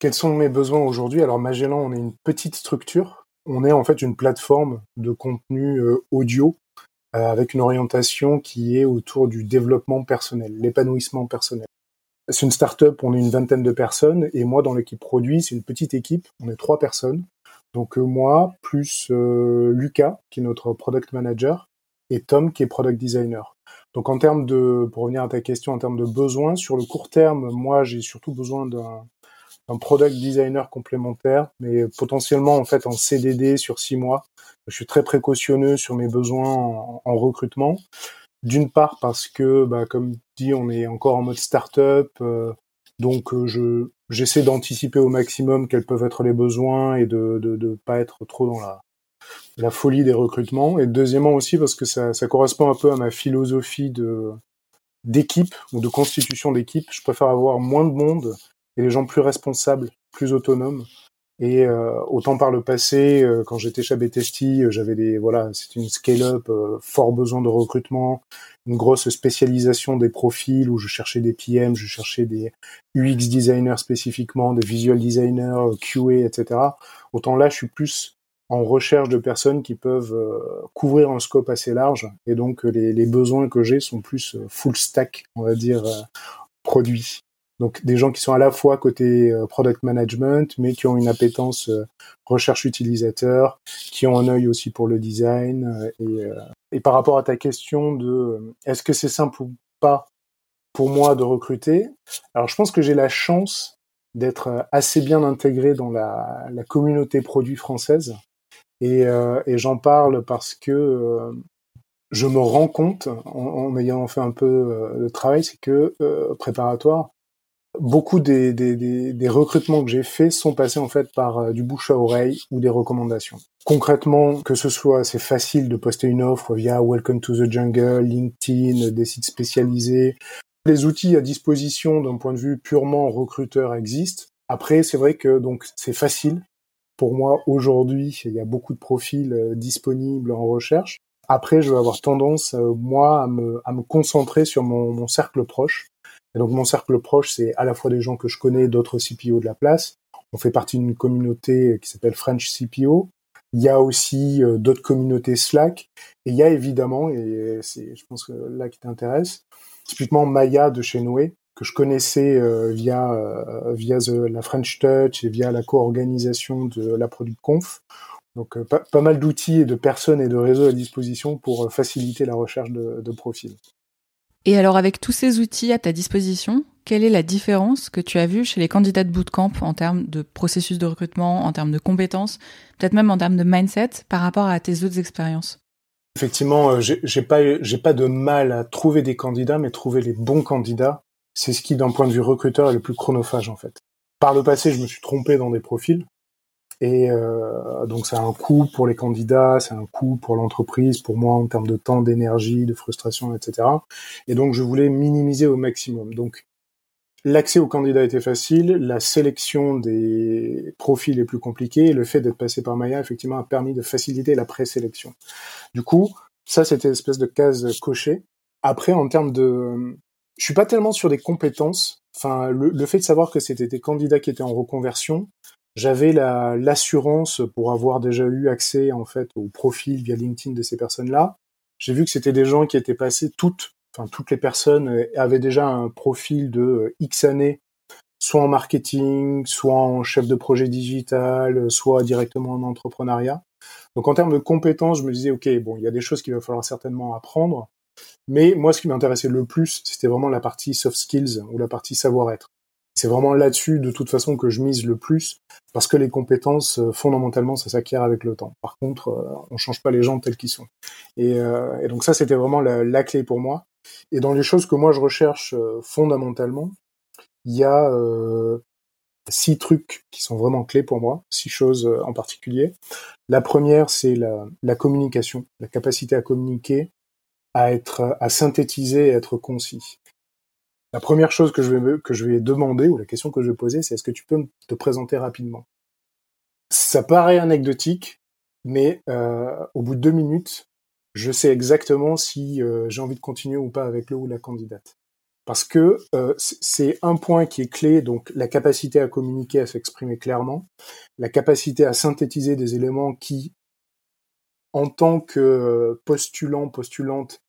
Quels sont mes besoins aujourd'hui? Alors Magellan, on est une petite structure. On est en fait une plateforme de contenu euh, audio avec une orientation qui est autour du développement personnel, l'épanouissement personnel. C'est une start-up, on est une vingtaine de personnes, et moi dans l'équipe produit, c'est une petite équipe, on est trois personnes. Donc euh, moi, plus euh, Lucas, qui est notre product manager, et Tom, qui est product designer. Donc en termes de, pour revenir à ta question, en termes de besoins, sur le court terme, moi j'ai surtout besoin d'un product designer complémentaire, mais potentiellement en fait en CDD sur six mois. Je suis très précautionneux sur mes besoins en, recrutement. D'une part parce que, bah, comme dit, on est encore en mode startup, euh, donc euh, je j'essaie d'anticiper au maximum quels peuvent être les besoins et de de, de pas être trop dans la folie des recrutements. Et deuxièmement aussi parce que ça, ça correspond un peu à ma philosophie d'équipe ou de constitution d'équipe. Je préfère avoir moins de monde et les gens plus responsables, plus autonomes. Et euh, autant par le passé, euh, quand j'étais chez Betesti, euh, j'avais des voilà, c'était une scale-up, fort besoin de recrutement, une grosse spécialisation des profils où je cherchais des PM, je cherchais des UX designers spécifiquement, des visual designers, QA, etc. Autant là, je suis plus en recherche de personnes qui peuvent couvrir un scope assez large et donc les, les besoins que j'ai sont plus full stack, on va dire, produits. Donc des gens qui sont à la fois côté euh, product management, mais qui ont une appétence euh, recherche utilisateur, qui ont un œil aussi pour le design. Euh, et, par rapport à ta question de est-ce que c'est simple ou pas pour moi de recruter, alors je pense que j'ai la chance d'être assez bien intégré dans la, communauté produit française. Et, j'en parle parce que je me rends compte, en, en, ayant fait un peu de travail, c'est que préparatoire, beaucoup des, des, des, recrutements que j'ai faits sont passés en fait par euh, du bouche à oreille ou des recommandations. Concrètement, que ce soit, c'est facile de poster une offre via Welcome to the Jungle, LinkedIn, des sites spécialisés. Les outils à disposition d'un point de vue purement recruteur existent. Après, c'est vrai que donc c'est facile. Pour moi, aujourd'hui, il y a beaucoup de profils euh, disponibles en recherche. Après, je vais avoir tendance, euh, moi, à me, à me concentrer sur mon, mon cercle proche donc mon cercle proche, c'est à la fois des gens que je connais, d'autres CPO de la place. On fait partie d'une communauté qui s'appelle French CPO. Il y a aussi euh, d'autres communautés Slack. Et il y a évidemment, et c'est je pense que là qui t'intéresse, typiquement Maya de chez Noé, que je connaissais euh, via euh, via la French Touch et via la co-organisation de la Product Conf. Donc pas, mal d'outils et de personnes et de réseaux à disposition pour faciliter la recherche de profils. Et alors avec tous ces outils à ta disposition, quelle est la différence que tu as vue chez les candidats de bootcamp en termes de processus de recrutement, en termes de compétences, peut-être même en termes de mindset par rapport à tes autres expériences? Effectivement, euh, j'ai pas j'ai pas de mal à trouver des candidats, mais trouver les bons candidats, c'est ce qui, d'un point de vue recruteur, est le plus chronophage en fait. Par le passé, je me suis trompé dans des profils. Et euh, donc c'est un coût pour les candidats, c'est un coût pour l'entreprise, pour moi en termes de temps, d'énergie, de frustration, etc. Et donc je voulais minimiser au maximum. Donc l'accès aux candidats était facile, la sélection des profils est plus compliquée, et le fait d'être passé par Maya effectivement a permis de faciliter la présélection. Du coup, ça c'était une espèce de case cochée. Après, en termes de, je suis pas tellement sur des compétences. Enfin, le fait de savoir que c'était des candidats qui étaient en reconversion, j'avais la l'assurance pour avoir déjà eu accès en fait au profil via LinkedIn de ces personnes-là. J'ai vu que c'était des gens qui étaient passés toutes, enfin toutes les personnes euh, avaient déjà un profil de euh, X années, soit en marketing, soit en chef de projet digital, soit directement en entrepreneuriat. Donc en termes de compétences, je me disais ok bon il y a des choses qu'il va falloir certainement apprendre, mais moi ce qui m'intéressait le plus c'était vraiment la partie soft skills ou la partie savoir-être. C'est vraiment là-dessus, de toute façon, que je mise le plus, parce que les compétences, euh, fondamentalement, ça s'acquiert avec le temps. Par contre, euh, on change pas les gens tels qu'ils sont. Et, euh, donc ça, c'était vraiment la, clé pour moi. Et dans les choses que moi je recherche fondamentalement, il y a six trucs qui sont vraiment clés pour moi, six choses en particulier. La première, c'est la, la, communication, la capacité à communiquer, à être, à synthétiser et être concis. La première chose que je vais, que je vais demander, ou la question que je vais poser, c'est est-ce que tu peux te présenter rapidement? Ça paraît anecdotique, mais euh, au bout de deux minutes, je sais exactement si euh, j'ai envie de continuer ou pas avec le ou la candidate. Parce que euh, c'est un point qui est clé, donc la capacité à communiquer, à s'exprimer clairement, la capacité à synthétiser des éléments qui, en tant que postulant, postulante,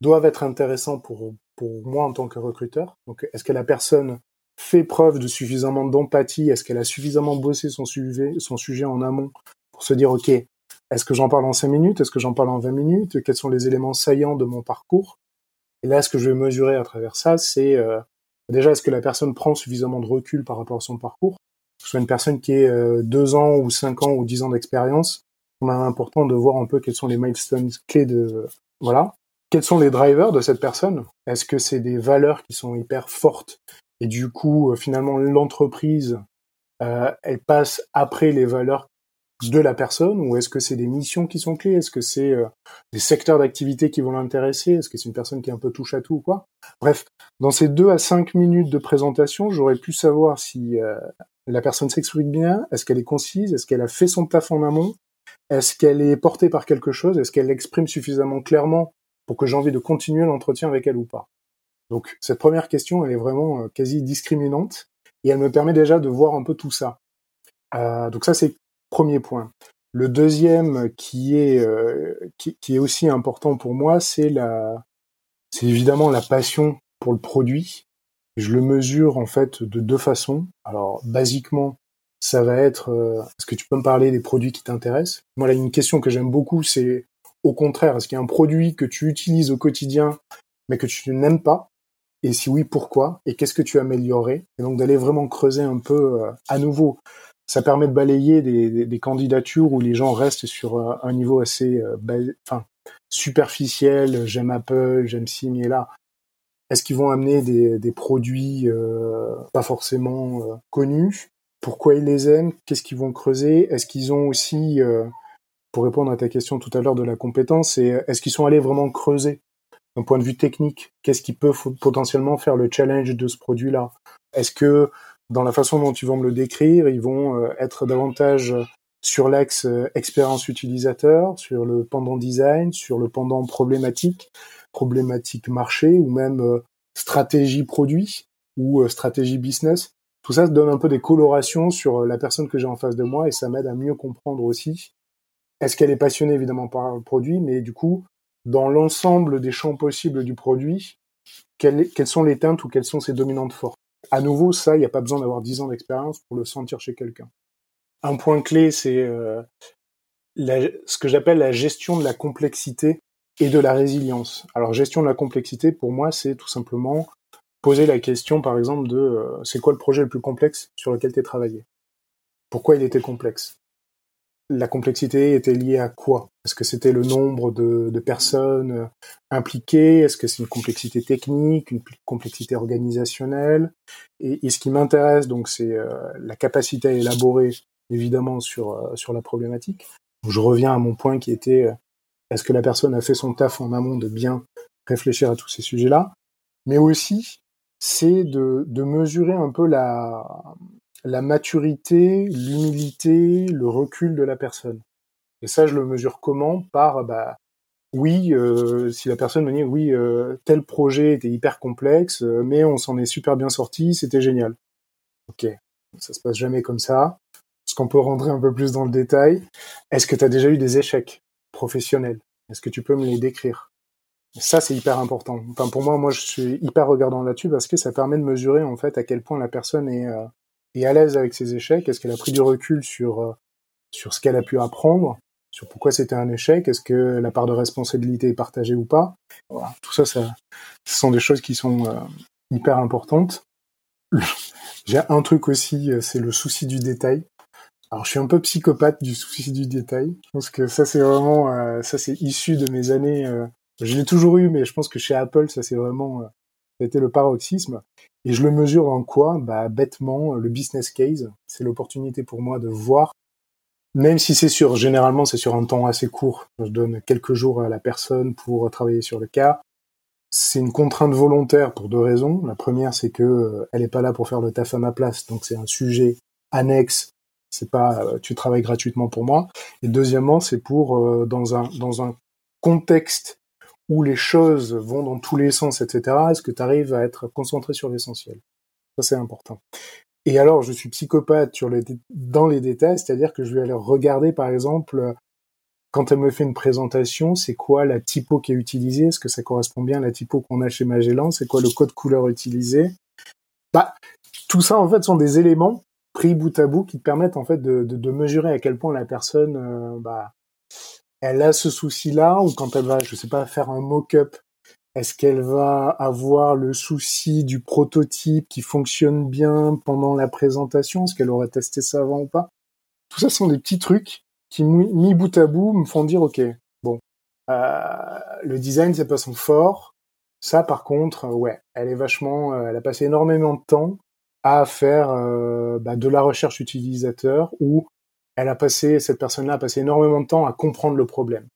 doivent être intéressants pour, pour moi en tant que recruteur. Donc, est-ce que la personne fait preuve de suffisamment d'empathie? Est-ce qu'elle a suffisamment bossé son sujet, en amont pour se dire, OK, est-ce que j'en parle en 5 minutes? Est-ce que j'en parle en 20 minutes? Quels sont les éléments saillants de mon parcours? Et là, ce que je vais mesurer à travers ça, c'est euh, déjà, est-ce que la personne prend suffisamment de recul par rapport à son parcours? Que ce soit une personne qui ait euh, deux ans ou cinq ans ou dix ans d'expérience, c'est important de voir un peu quels sont les milestones clés de voilà. Quels sont les drivers de cette personne? Est-ce que c'est des valeurs qui sont hyper fortes? Et du coup euh, finalement l'entreprise euh, elle passe après les valeurs de la personne ou est-ce que c'est des missions qui sont clés? Est-ce que c'est euh, des secteurs d'activité qui vont l'intéresser? Est-ce que c'est une personne qui est un peu touche à tout ou quoi? Bref, dans ces deux à cinq minutes de présentation, j'aurais pu savoir si la personne s'exprime bien, est-ce qu'elle est concise, est-ce qu'elle a fait son taf en amont, est-ce qu'elle est portée par quelque chose, est-ce qu'elle l'exprime suffisamment clairement pour que j'ai envie de continuer l'entretien avec elle ou pas. Donc cette première question, elle est vraiment euh, quasi discriminante et elle me permet déjà de voir un peu tout ça. donc ça c'est Premier point. Le deuxième qui est euh, qui, est aussi important pour moi, c'est la c'est évidemment la passion pour le produit. Je le mesure en fait de deux façons. Alors basiquement, ça va être euh, est-ce que tu peux me parler des produits qui t'intéressent? Moi, là, une question que j'aime beaucoup, c'est au contraire, est-ce qu'il y a un produit que tu utilises au quotidien mais que tu n'aimes pas? Et si oui, pourquoi? Et qu'est-ce que tu améliorerais Et donc d'aller vraiment creuser un peu euh, à nouveau. Ça permet de balayer des, candidatures où les gens restent sur un niveau assez euh, enfin, superficiel, j'aime Apple, j'aime ci, mais là. Est-ce qu'ils vont amener des, produits euh, pas forcément euh, connus? Pourquoi ils les aiment? Qu'est-ce qu'ils vont creuser? Est-ce qu'ils ont aussi, pour répondre à ta question tout à l'heure de la compétence, c'est est-ce qu'ils sont allés vraiment creuser d'un point de vue technique? Qu'est-ce qui peut potentiellement faire le challenge de ce produit-là? Est-ce que dans la façon dont ils vont me le décrire, ils vont euh, être davantage sur l'axe euh, expérience utilisateur, sur le pendant design, sur le pendant problématique, problématique marché ou même euh, stratégie produit ou stratégie business? Tout ça donne un peu des colorations sur la personne que j'ai en face de moi et ça m'aide à mieux comprendre aussi. Est-ce qu'elle est passionnée évidemment par le produit, mais du coup, dans l'ensemble des champs possibles du produit, quelles, sont les teintes ou quelles sont ses dominantes fortes? À nouveau, ça, il n'y a pas besoin d'avoir 10 ans d'expérience pour le sentir chez quelqu'un. Un point clé, c'est euh, ce que j'appelle la gestion de la complexité et de la résilience. Alors, gestion de la complexité, pour moi, c'est tout simplement poser la question, par exemple, de euh, c'est quoi le projet le plus complexe sur lequel tu es travaillé? Pourquoi il était complexe? La complexité était liée à quoi? Est-ce que c'était le nombre de, personnes euh, impliquées? Est-ce que c'est une complexité technique, une complexité organisationnelle? Et, ce qui m'intéresse, donc, c'est euh, la capacité à élaborer, évidemment, sur, euh, sur la problématique. je reviens à mon point qui était est-ce que la personne a fait son taf en amont de bien réfléchir à tous ces sujets-là? Mais aussi, c'est de, de mesurer un peu la, la maturité, l'humilité, le recul de la personne. Et ça, je le mesure comment? Par, bah, oui, euh, si la personne me dit, oui, euh, tel projet était hyper complexe, euh, mais on s'en est super bien sorti, c'était génial. Ok, ça se passe jamais comme ça. Est-ce qu'on peut rentrer un peu plus dans le détail? Est-ce que tu as déjà eu des échecs professionnels? Est-ce que tu peux me les décrire? Ça, c'est hyper important. Enfin, pour moi, moi, je suis hyper regardant là-dessus parce que ça permet de mesurer en fait à quel point la personne est, est à l'aise avec ses échecs? Est-ce qu'elle a pris du recul sur euh, sur ce qu'elle a pu apprendre, sur pourquoi c'était un échec? Est-ce que la part de responsabilité est partagée ou pas? Tout ça, ça, ce sont des choses qui sont euh, hyper importantes. J'ai un truc aussi, euh, c'est le souci du détail. Alors, je suis un peu psychopathe du souci du détail. Je pense que ça, c'est vraiment, ça, c'est issu de mes années. je l'ai toujours eu, mais je pense que chez Apple, ça, c'est vraiment, été le paroxysme. Et je le mesure en quoi? Bah bêtement, le business case, c'est l'opportunité pour moi de voir, même si c'est sur, généralement c'est sur un temps assez court, je donne quelques jours à la personne pour travailler sur le cas. C'est une contrainte volontaire pour deux raisons. La première, c'est que euh, elle est pas là pour faire le taf à ma place, donc c'est un sujet annexe. C'est pas euh, tu travailles gratuitement pour moi. Et deuxièmement, c'est pour euh, dans un dans un contexte où les choses vont dans tous les sens, etc., est-ce que tu arrives à être concentré sur l'essentiel? Ça, c'est important. Et alors, je suis psychopathe sur les dans les détails, c'est-à-dire que je vais aller regarder, par exemple, quand elle me fait une présentation, c'est quoi la typo qui est utilisée? Est-ce que ça correspond bien à la typo qu'on a chez Magellan? C'est quoi le code couleur utilisé? Bah, tout ça, en fait, sont des éléments pris bout à bout qui permettent, en fait, de, de, mesurer à quel point la personne, euh, bah, elle a ce souci-là, ou quand elle va, je sais pas, faire un mock-up, Est-ce qu'elle va avoir le souci du prototype qui fonctionne bien pendant la présentation? Est-ce qu'elle aura testé ça avant ou pas? Tout ça sont des petits trucs qui, mis bout à bout, me font dire, OK, bon, euh, le design, c'est pas son fort. Ça, par contre, ouais, elle est vachement, euh, elle a passé énormément de temps à faire euh, bah, de la recherche utilisateur ou elle a passé, cette personne-là a passé énormément de temps à comprendre le problème.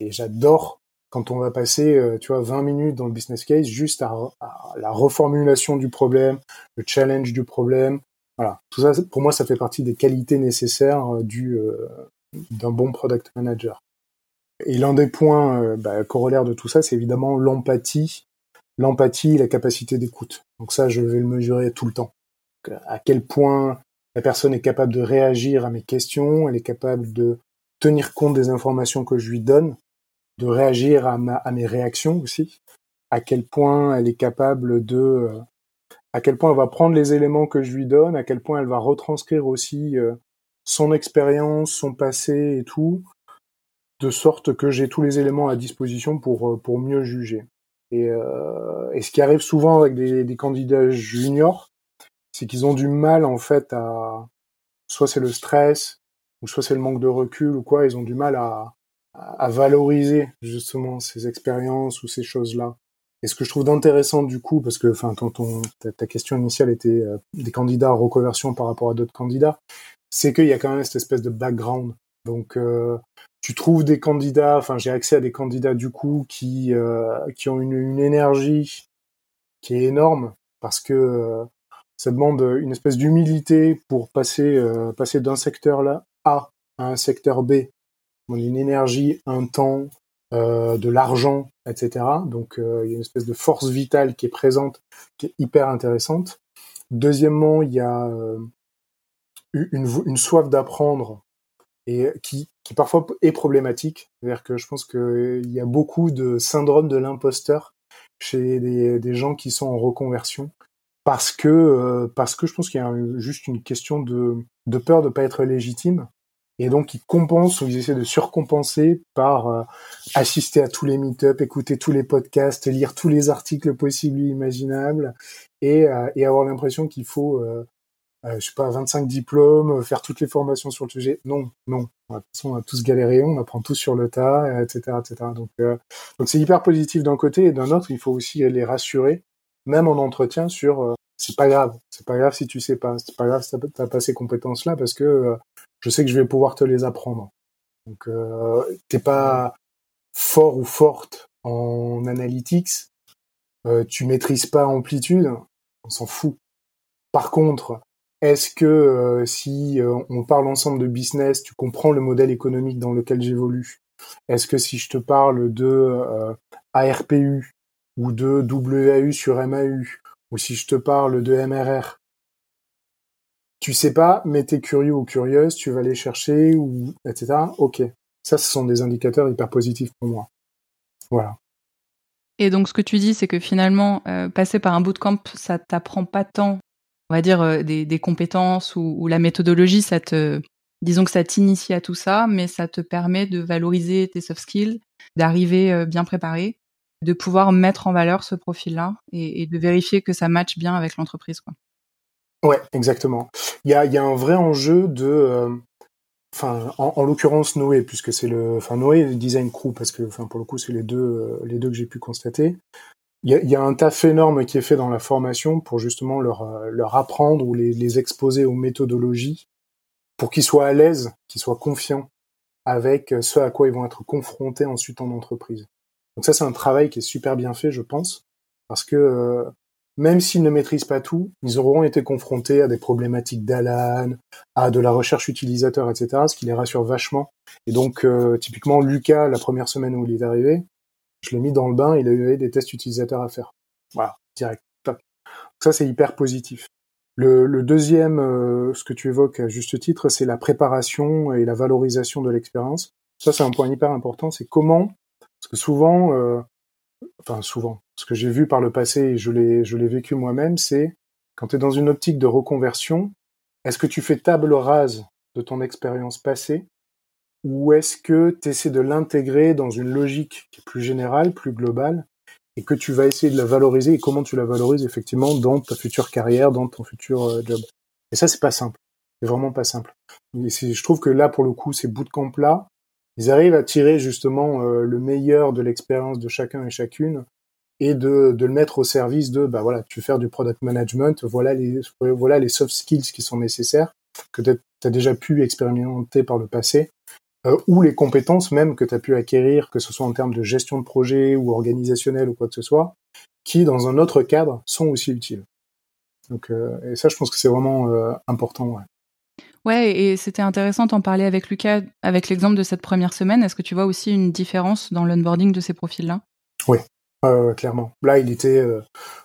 Et j'adore quand on va passer, euh, tu vois, 20 minutes dans le business case juste à, la reformulation du problème, le challenge du problème. Voilà, tout ça, pour moi, ça fait partie des qualités nécessaires euh, du d'un bon product manager. Et l'un des points bah, corollaires de tout ça, c'est évidemment l'empathie, l'empathie, la capacité d'écoute. Donc ça, je vais le mesurer tout le temps à quel point la personne est capable de réagir à mes questions, elle est capable de tenir compte des informations que je lui donne, de réagir à, mes réactions aussi, à quel point elle est capable de, à quel point elle va prendre les éléments que je lui donne, à quel point elle va retranscrire aussi euh, son expérience, son passé et tout, de sorte que j'ai tous les éléments à disposition pour, euh, pour mieux juger. Et, euh, et ce qui arrive souvent avec des candidats juniors, c'est qu'ils ont du mal en fait à soit c'est le stress ou soit c'est le manque de recul ou quoi, ils ont du mal à, à valoriser justement ces expériences ou ces choses-là. Et ce que je trouve d'intéressant du coup, parce que enfin ton, ta, ta, question initiale était euh, des candidats en reconversion par rapport à d'autres candidats, c'est qu'il y a quand même cette espèce de background. Donc euh, tu trouves des candidats, enfin j'ai accès à des candidats du coup qui euh, qui ont une, une, énergie qui est énorme parce que ça demande une espèce d'humilité pour passer, euh, passer d'un secteur là A à un secteur B. Une énergie, un temps, euh, de l'argent, etc. Donc euh, il y a une espèce de force vitale qui est présente, qui est hyper intéressante. Deuxièmement, il y a une, soif d'apprendre et qui, parfois est problématique. C'est-à-dire que je pense qu'il y a beaucoup de syndrome de l'imposteur chez des, gens qui sont en reconversion parce que euh, parce que je pense qu'il y a juste une question de, de peur de pas être légitime et donc ils compensent ou ils essaient de surcompenser par euh, assister à tous les meet-up, écouter tous les podcasts, lire tous les articles possibles et imaginables et, euh, et avoir l'impression qu'il faut je sais pas 25 diplômes, faire toutes les formations sur le sujet. Non, non. De toute façon, on a tous galéré, on apprend tous sur le tas, etc., etc. Donc donc c'est hyper positif d'un côté et d'un autre, il faut aussi les rassurer même en entretien sur euh, c'est pas grave, c'est pas grave si tu sais pas, c'est pas grave si t'as pas ces compétences là parce que euh, je sais que je vais pouvoir te les apprendre. Donc euh, t'es pas fort ou forte en analytics, tu maîtrises pas amplitude, on s'en fout. Par contre, est-ce que si on parle ensemble de business, tu comprends le modèle économique dans lequel j'évolue? Est-ce que si je te parle de ARPU, ou de WAU sur MAU, ou si je te parle de MRR. Tu sais pas, mais t'es curieux ou curieuse, tu vas aller chercher, ou etc. Ok. Ça, ce sont des indicateurs hyper positifs pour moi. Voilà. Et donc, ce que tu dis, c'est que finalement, euh, passer par un bootcamp, ça t'apprend pas tant, on va dire, euh, des, compétences ou, ou, la méthodologie, ça te, disons que ça t'initie à tout ça, mais ça te permet de valoriser tes soft skills, d'arriver euh, bien préparé de pouvoir mettre en valeur ce profil-là et, de vérifier que ça matche bien avec l'entreprise. Quoi. Ouais, exactement. Il y a, un vrai enjeu de, euh, en, l'occurrence Noé, puisque c'est le, enfin Noé design crew, parce que, pour le coup c'est les deux, euh, les deux que j'ai pu constater. Il y a, un taf énorme qui est fait dans la formation pour justement leur, euh, apprendre ou les exposer aux méthodologies pour qu'ils soient à l'aise, qu'ils soient confiants avec ce à quoi ils vont être confrontés ensuite en entreprise. Donc ça, c'est un travail qui est super bien fait, je pense, parce que euh, même s'ils ne maîtrisent pas tout, ils auront été confrontés à des problématiques d'Alan, à de la recherche utilisateur, etc., ce qui les rassure vachement. Et donc, euh, typiquement, Lucas, la première semaine où il est arrivé, je l'ai mis dans le bain, il a eu des tests utilisateurs à faire. Voilà, direct. Ça, c'est hyper positif. Le, le deuxième, euh, ce que tu évoques à juste titre, c'est la préparation et la valorisation de l'expérience. Ça, c'est un point hyper important, c'est comment parce que souvent, euh, enfin souvent, ce que j'ai vu par le passé et je l'ai, je l'ai vécu moi-même, c'est quand tu es dans une optique de reconversion, est-ce que tu fais table rase de ton expérience passée ou est-ce que tu essaies de l'intégrer dans une logique qui est plus générale, plus globale et que tu vas essayer de la valoriser et comment tu la valorises effectivement dans ta future carrière, dans ton futur euh, job? Et ça, c'est pas simple. C'est vraiment pas simple. Et je trouve que là, pour le coup, ces bootcamps-là, ils arrivent à tirer justement euh, le meilleur de l'expérience de chacun et chacune et de, de, le mettre au service de, bah voilà, tu veux faire du product management, voilà les, voilà les soft skills qui sont nécessaires, que tu as déjà pu expérimenter par le passé, euh, ou les compétences même que tu as pu acquérir, que ce soit en termes de gestion de projet ou organisationnel ou quoi que ce soit, qui dans un autre cadre sont aussi utiles. Donc, euh, et ça, je pense que c'est vraiment euh, important. Ouais. Ouais, et c'était intéressant d'en parler avec Lucas, avec l'exemple de cette première semaine. Est-ce que tu vois aussi une différence dans l'onboarding de ces profils-là? Oui, clairement. Là, il était, euh,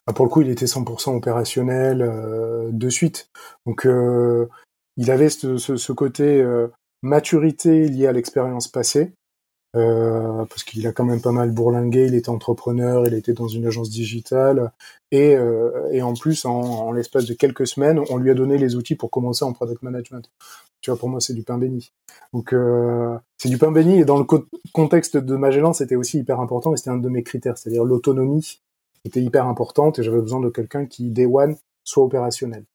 bah, pour le coup, il était 100% opérationnel euh, de suite. Donc, euh, il avait ce, ce, côté maturité liée à l'expérience passée, euh, parce qu'il a quand même pas mal bourlingué, il était entrepreneur, il était dans une agence digitale, et, euh, en plus, en, l'espace de quelques semaines, on lui a donné les outils pour commencer en product management. Tu vois, pour moi, c'est du pain béni. Donc, euh, c'est du pain béni, et dans le co contexte de Magellan, c'était aussi hyper important, et c'était un de mes critères, c'est-à-dire l'autonomie était hyper importante, et j'avais besoin de quelqu'un qui, day one, soit opérationnel.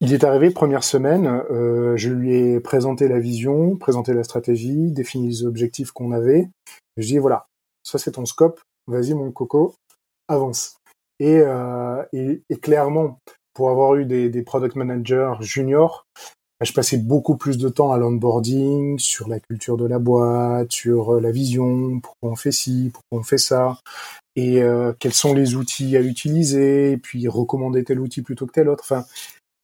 Il est arrivé première semaine, euh, je lui ai présenté la vision, présenté la stratégie, défini les objectifs qu'on avait. Je dis voilà, ça c'est ton scope, vas-y mon coco, avance. Et, euh, et, et, clairement, pour avoir eu des, des product managers juniors, bah, je passais beaucoup plus de temps à l'onboarding, sur la culture de la boîte, sur euh, la vision, pourquoi on fait ci, pourquoi on fait ça, et euh, quels sont les outils à utiliser, et puis recommander tel outil plutôt que tel autre. Enfin,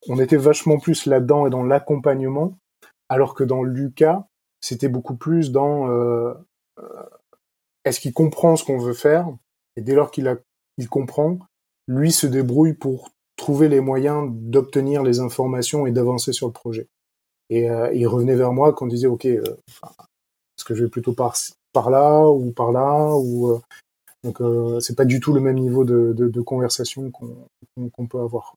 on était vachement plus là-dedans et dans l'accompagnement, alors que dans Lucas, c'était beaucoup plus dans euh, euh, est-ce qu'il comprend ce qu'on veut faire? Et dès lors qu'il il comprend, lui se débrouille pour trouver les moyens d'obtenir les informations et d'avancer sur le projet. Et euh, il revenait vers moi quand on disait ok, euh, est-ce que je vais plutôt par par là ou par là ou euh, donc c'est pas du tout le même niveau de, de, de conversation qu'on peut avoir.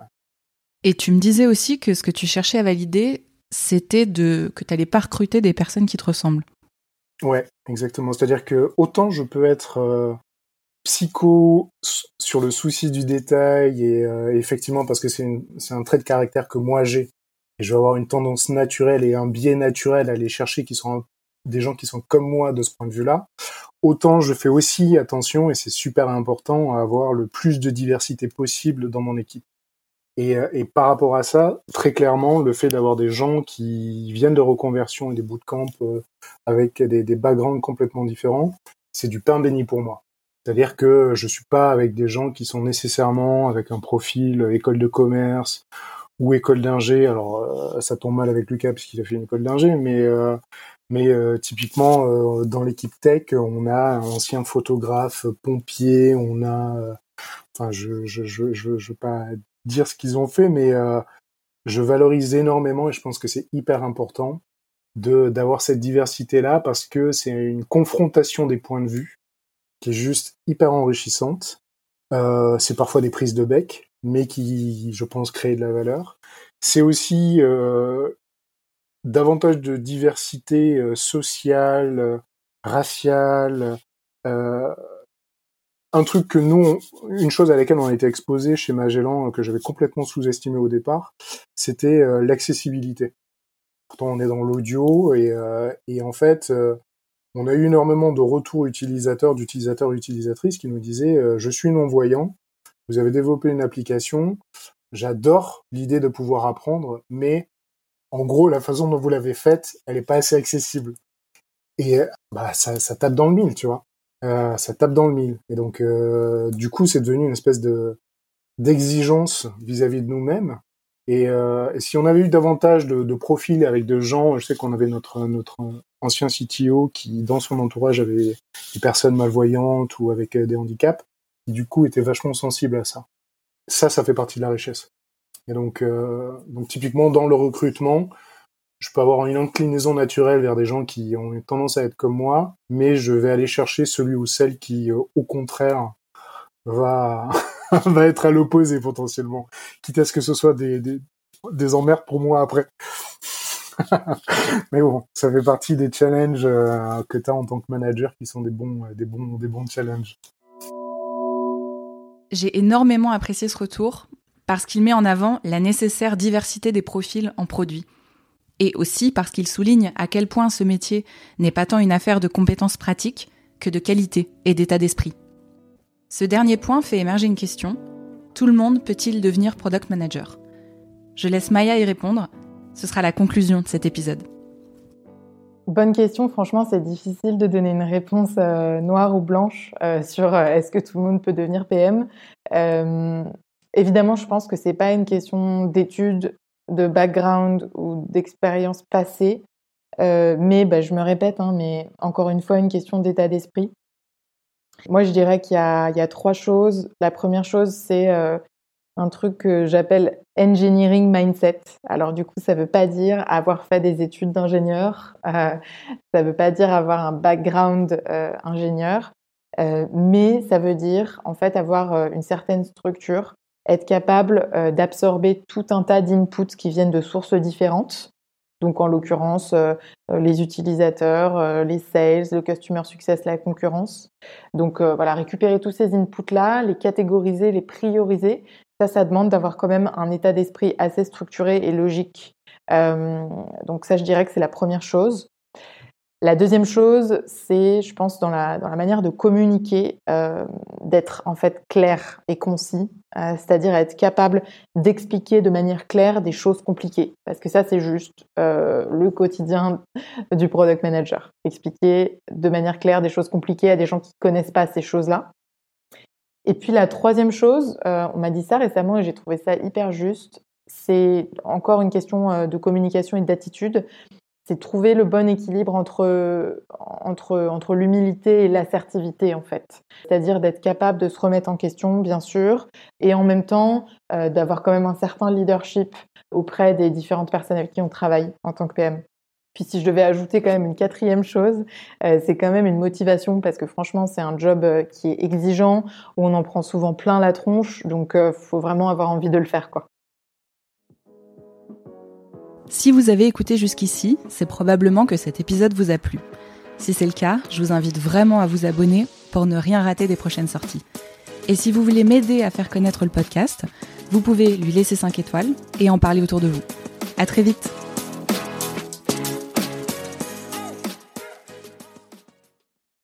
Et tu me disais aussi que ce que tu cherchais à valider, c'était de que tu n'allais pas recruter des personnes qui te ressemblent. Ouais, exactement. C'est-à-dire que autant je peux être euh, psycho sur le souci du détail et euh, effectivement parce que c'est un trait de caractère que moi j'ai et je vais avoir une tendance naturelle et un biais naturel à aller chercher qui sont des gens qui sont comme moi de ce point de vue-là. Autant je fais aussi attention et c'est super important à avoir le plus de diversité possible dans mon équipe. Et, euh, et, par rapport à ça, très clairement, le fait d'avoir des gens qui viennent de reconversion et des bootcamps euh, avec des, des, backgrounds complètement différents, c'est du pain béni pour moi. C'est-à-dire que je suis pas avec des gens qui sont nécessairement avec un profil euh, école de commerce ou école d'ingé. Alors euh, ça tombe mal avec Lucas puisqu'il a fait une école d'ingé, mais euh, mais typiquement dans l'équipe tech, on a un ancien photographe, pompier, on a enfin je je je je, je veux pas dire ce qu'ils ont fait, mais euh, je valorise énormément et je pense que c'est hyper important de d'avoir cette diversité là parce que c'est une confrontation des points de vue qui est juste hyper enrichissante. Euh, c'est parfois des prises de bec, mais qui, je pense, créent de la valeur. C'est aussi euh, davantage de diversité euh, sociale, raciale, euh, un truc que nous, une chose à laquelle on a été exposé chez Magellan, que j'avais complètement sous-estimé au départ, c'était euh, l'accessibilité. Pourtant, on est dans l'audio et, euh, en fait, euh, on a eu énormément de retours utilisateurs, d'utilisateurs utilisatrices qui nous disaient euh, je suis non voyant, vous avez développé une application, j'adore l'idée de pouvoir apprendre, mais en gros, la façon dont vous l'avez faite, elle n'est pas assez accessible. Et bah, ça, ça tape dans le mille, tu vois. Euh, ça tape dans le mille. Et donc, euh, du coup, c'est devenu une espèce de d'exigence vis-à-vis de nous-mêmes. Et, euh, si on avait eu davantage de, de profils avec de gens, je sais qu'on avait notre notre ancien CTO qui, dans son entourage, avait des personnes malvoyantes ou avec des handicaps, qui du coup étaient vachement sensibles à ça. Ça, ça fait partie de la richesse. Et donc, euh, donc typiquement dans le recrutement, je peux avoir une inclinaison naturelle vers des gens qui ont tendance à être comme moi, mais je vais aller chercher celui ou celle qui, euh, au contraire, va, être à l'opposé potentiellement, quitte à ce que ce soit des, des, des emmerdes pour moi après. mais bon, ça fait partie des challenges euh, que tu as en tant que manager qui sont des bons, des bons, des bons challenges. J'ai énormément apprécié ce retour parce qu'il met en avant la nécessaire diversité des profils en produits. Et aussi parce qu'il souligne à quel point ce métier n'est pas tant une affaire de compétences pratiques que de qualité et d'état d'esprit. Ce dernier point fait émerger une question. Tout le monde peut-il devenir product manager? Je laisse Maya y répondre. Ce sera la conclusion de cet épisode. Bonne question. Franchement, c'est difficile de donner une réponse euh, noire ou blanche euh, sur euh, est-ce que tout le monde peut devenir PM. évidemment, je pense que c'est pas une question d'études, de background ou d'expérience passée. mais bah, je me répète, hein, mais encore une fois, une question d'état d'esprit. Moi, je dirais qu'il y, a, trois choses. La première chose, c'est un truc que j'appelle engineering mindset. Alors du coup, ça ne veut pas dire avoir fait des études d'ingénieur, euh, ça ne veut pas dire avoir un background euh, ingénieur, euh, mais ça veut dire en fait avoir une certaine structure, être capable d'absorber tout un tas d'inputs qui viennent de sources différentes. Donc en l'occurrence, les utilisateurs, les sales, le customer success, la concurrence. Donc voilà, récupérer tous ces inputs-là, les catégoriser, les prioriser ça, ça demande d'avoir quand même un état d'esprit assez structuré et logique. Euh, donc ça, je dirais que c'est la première chose. La deuxième chose, c'est, je pense, dans la, manière de communiquer, euh, d'être en fait clair et concis, euh, c'est-à-dire être capable d'expliquer de manière claire des choses compliquées. Parce que ça, c'est juste le quotidien du product manager. Expliquer de manière claire des choses compliquées à des gens qui ne connaissent pas ces choses-là. Et puis la troisième chose, euh, on m'a dit ça récemment et j'ai trouvé ça hyper juste, c'est encore une question euh, de communication et d'attitude, c'est trouver le bon équilibre entre, entre, entre l'humilité et l'assertivité en fait. C'est-à-dire d'être capable de se remettre en question, bien sûr, et en même temps euh, d'avoir quand même un certain leadership auprès des différentes personnes avec qui on travaille en tant que PM. Puis si je devais ajouter quand même une quatrième chose, euh, c'est quand même une motivation parce que franchement c'est un job euh, qui est exigeant où on en prend souvent plein la tronche, donc euh, faut vraiment avoir envie de le faire quoi. Si vous avez écouté jusqu'ici, c'est probablement que cet épisode vous a plu. Si c'est le cas, je vous invite vraiment à vous abonner pour ne rien rater des prochaines sorties. Et si vous voulez m'aider à faire connaître le podcast, vous pouvez lui laisser 5 étoiles et en parler autour de vous. À très vite!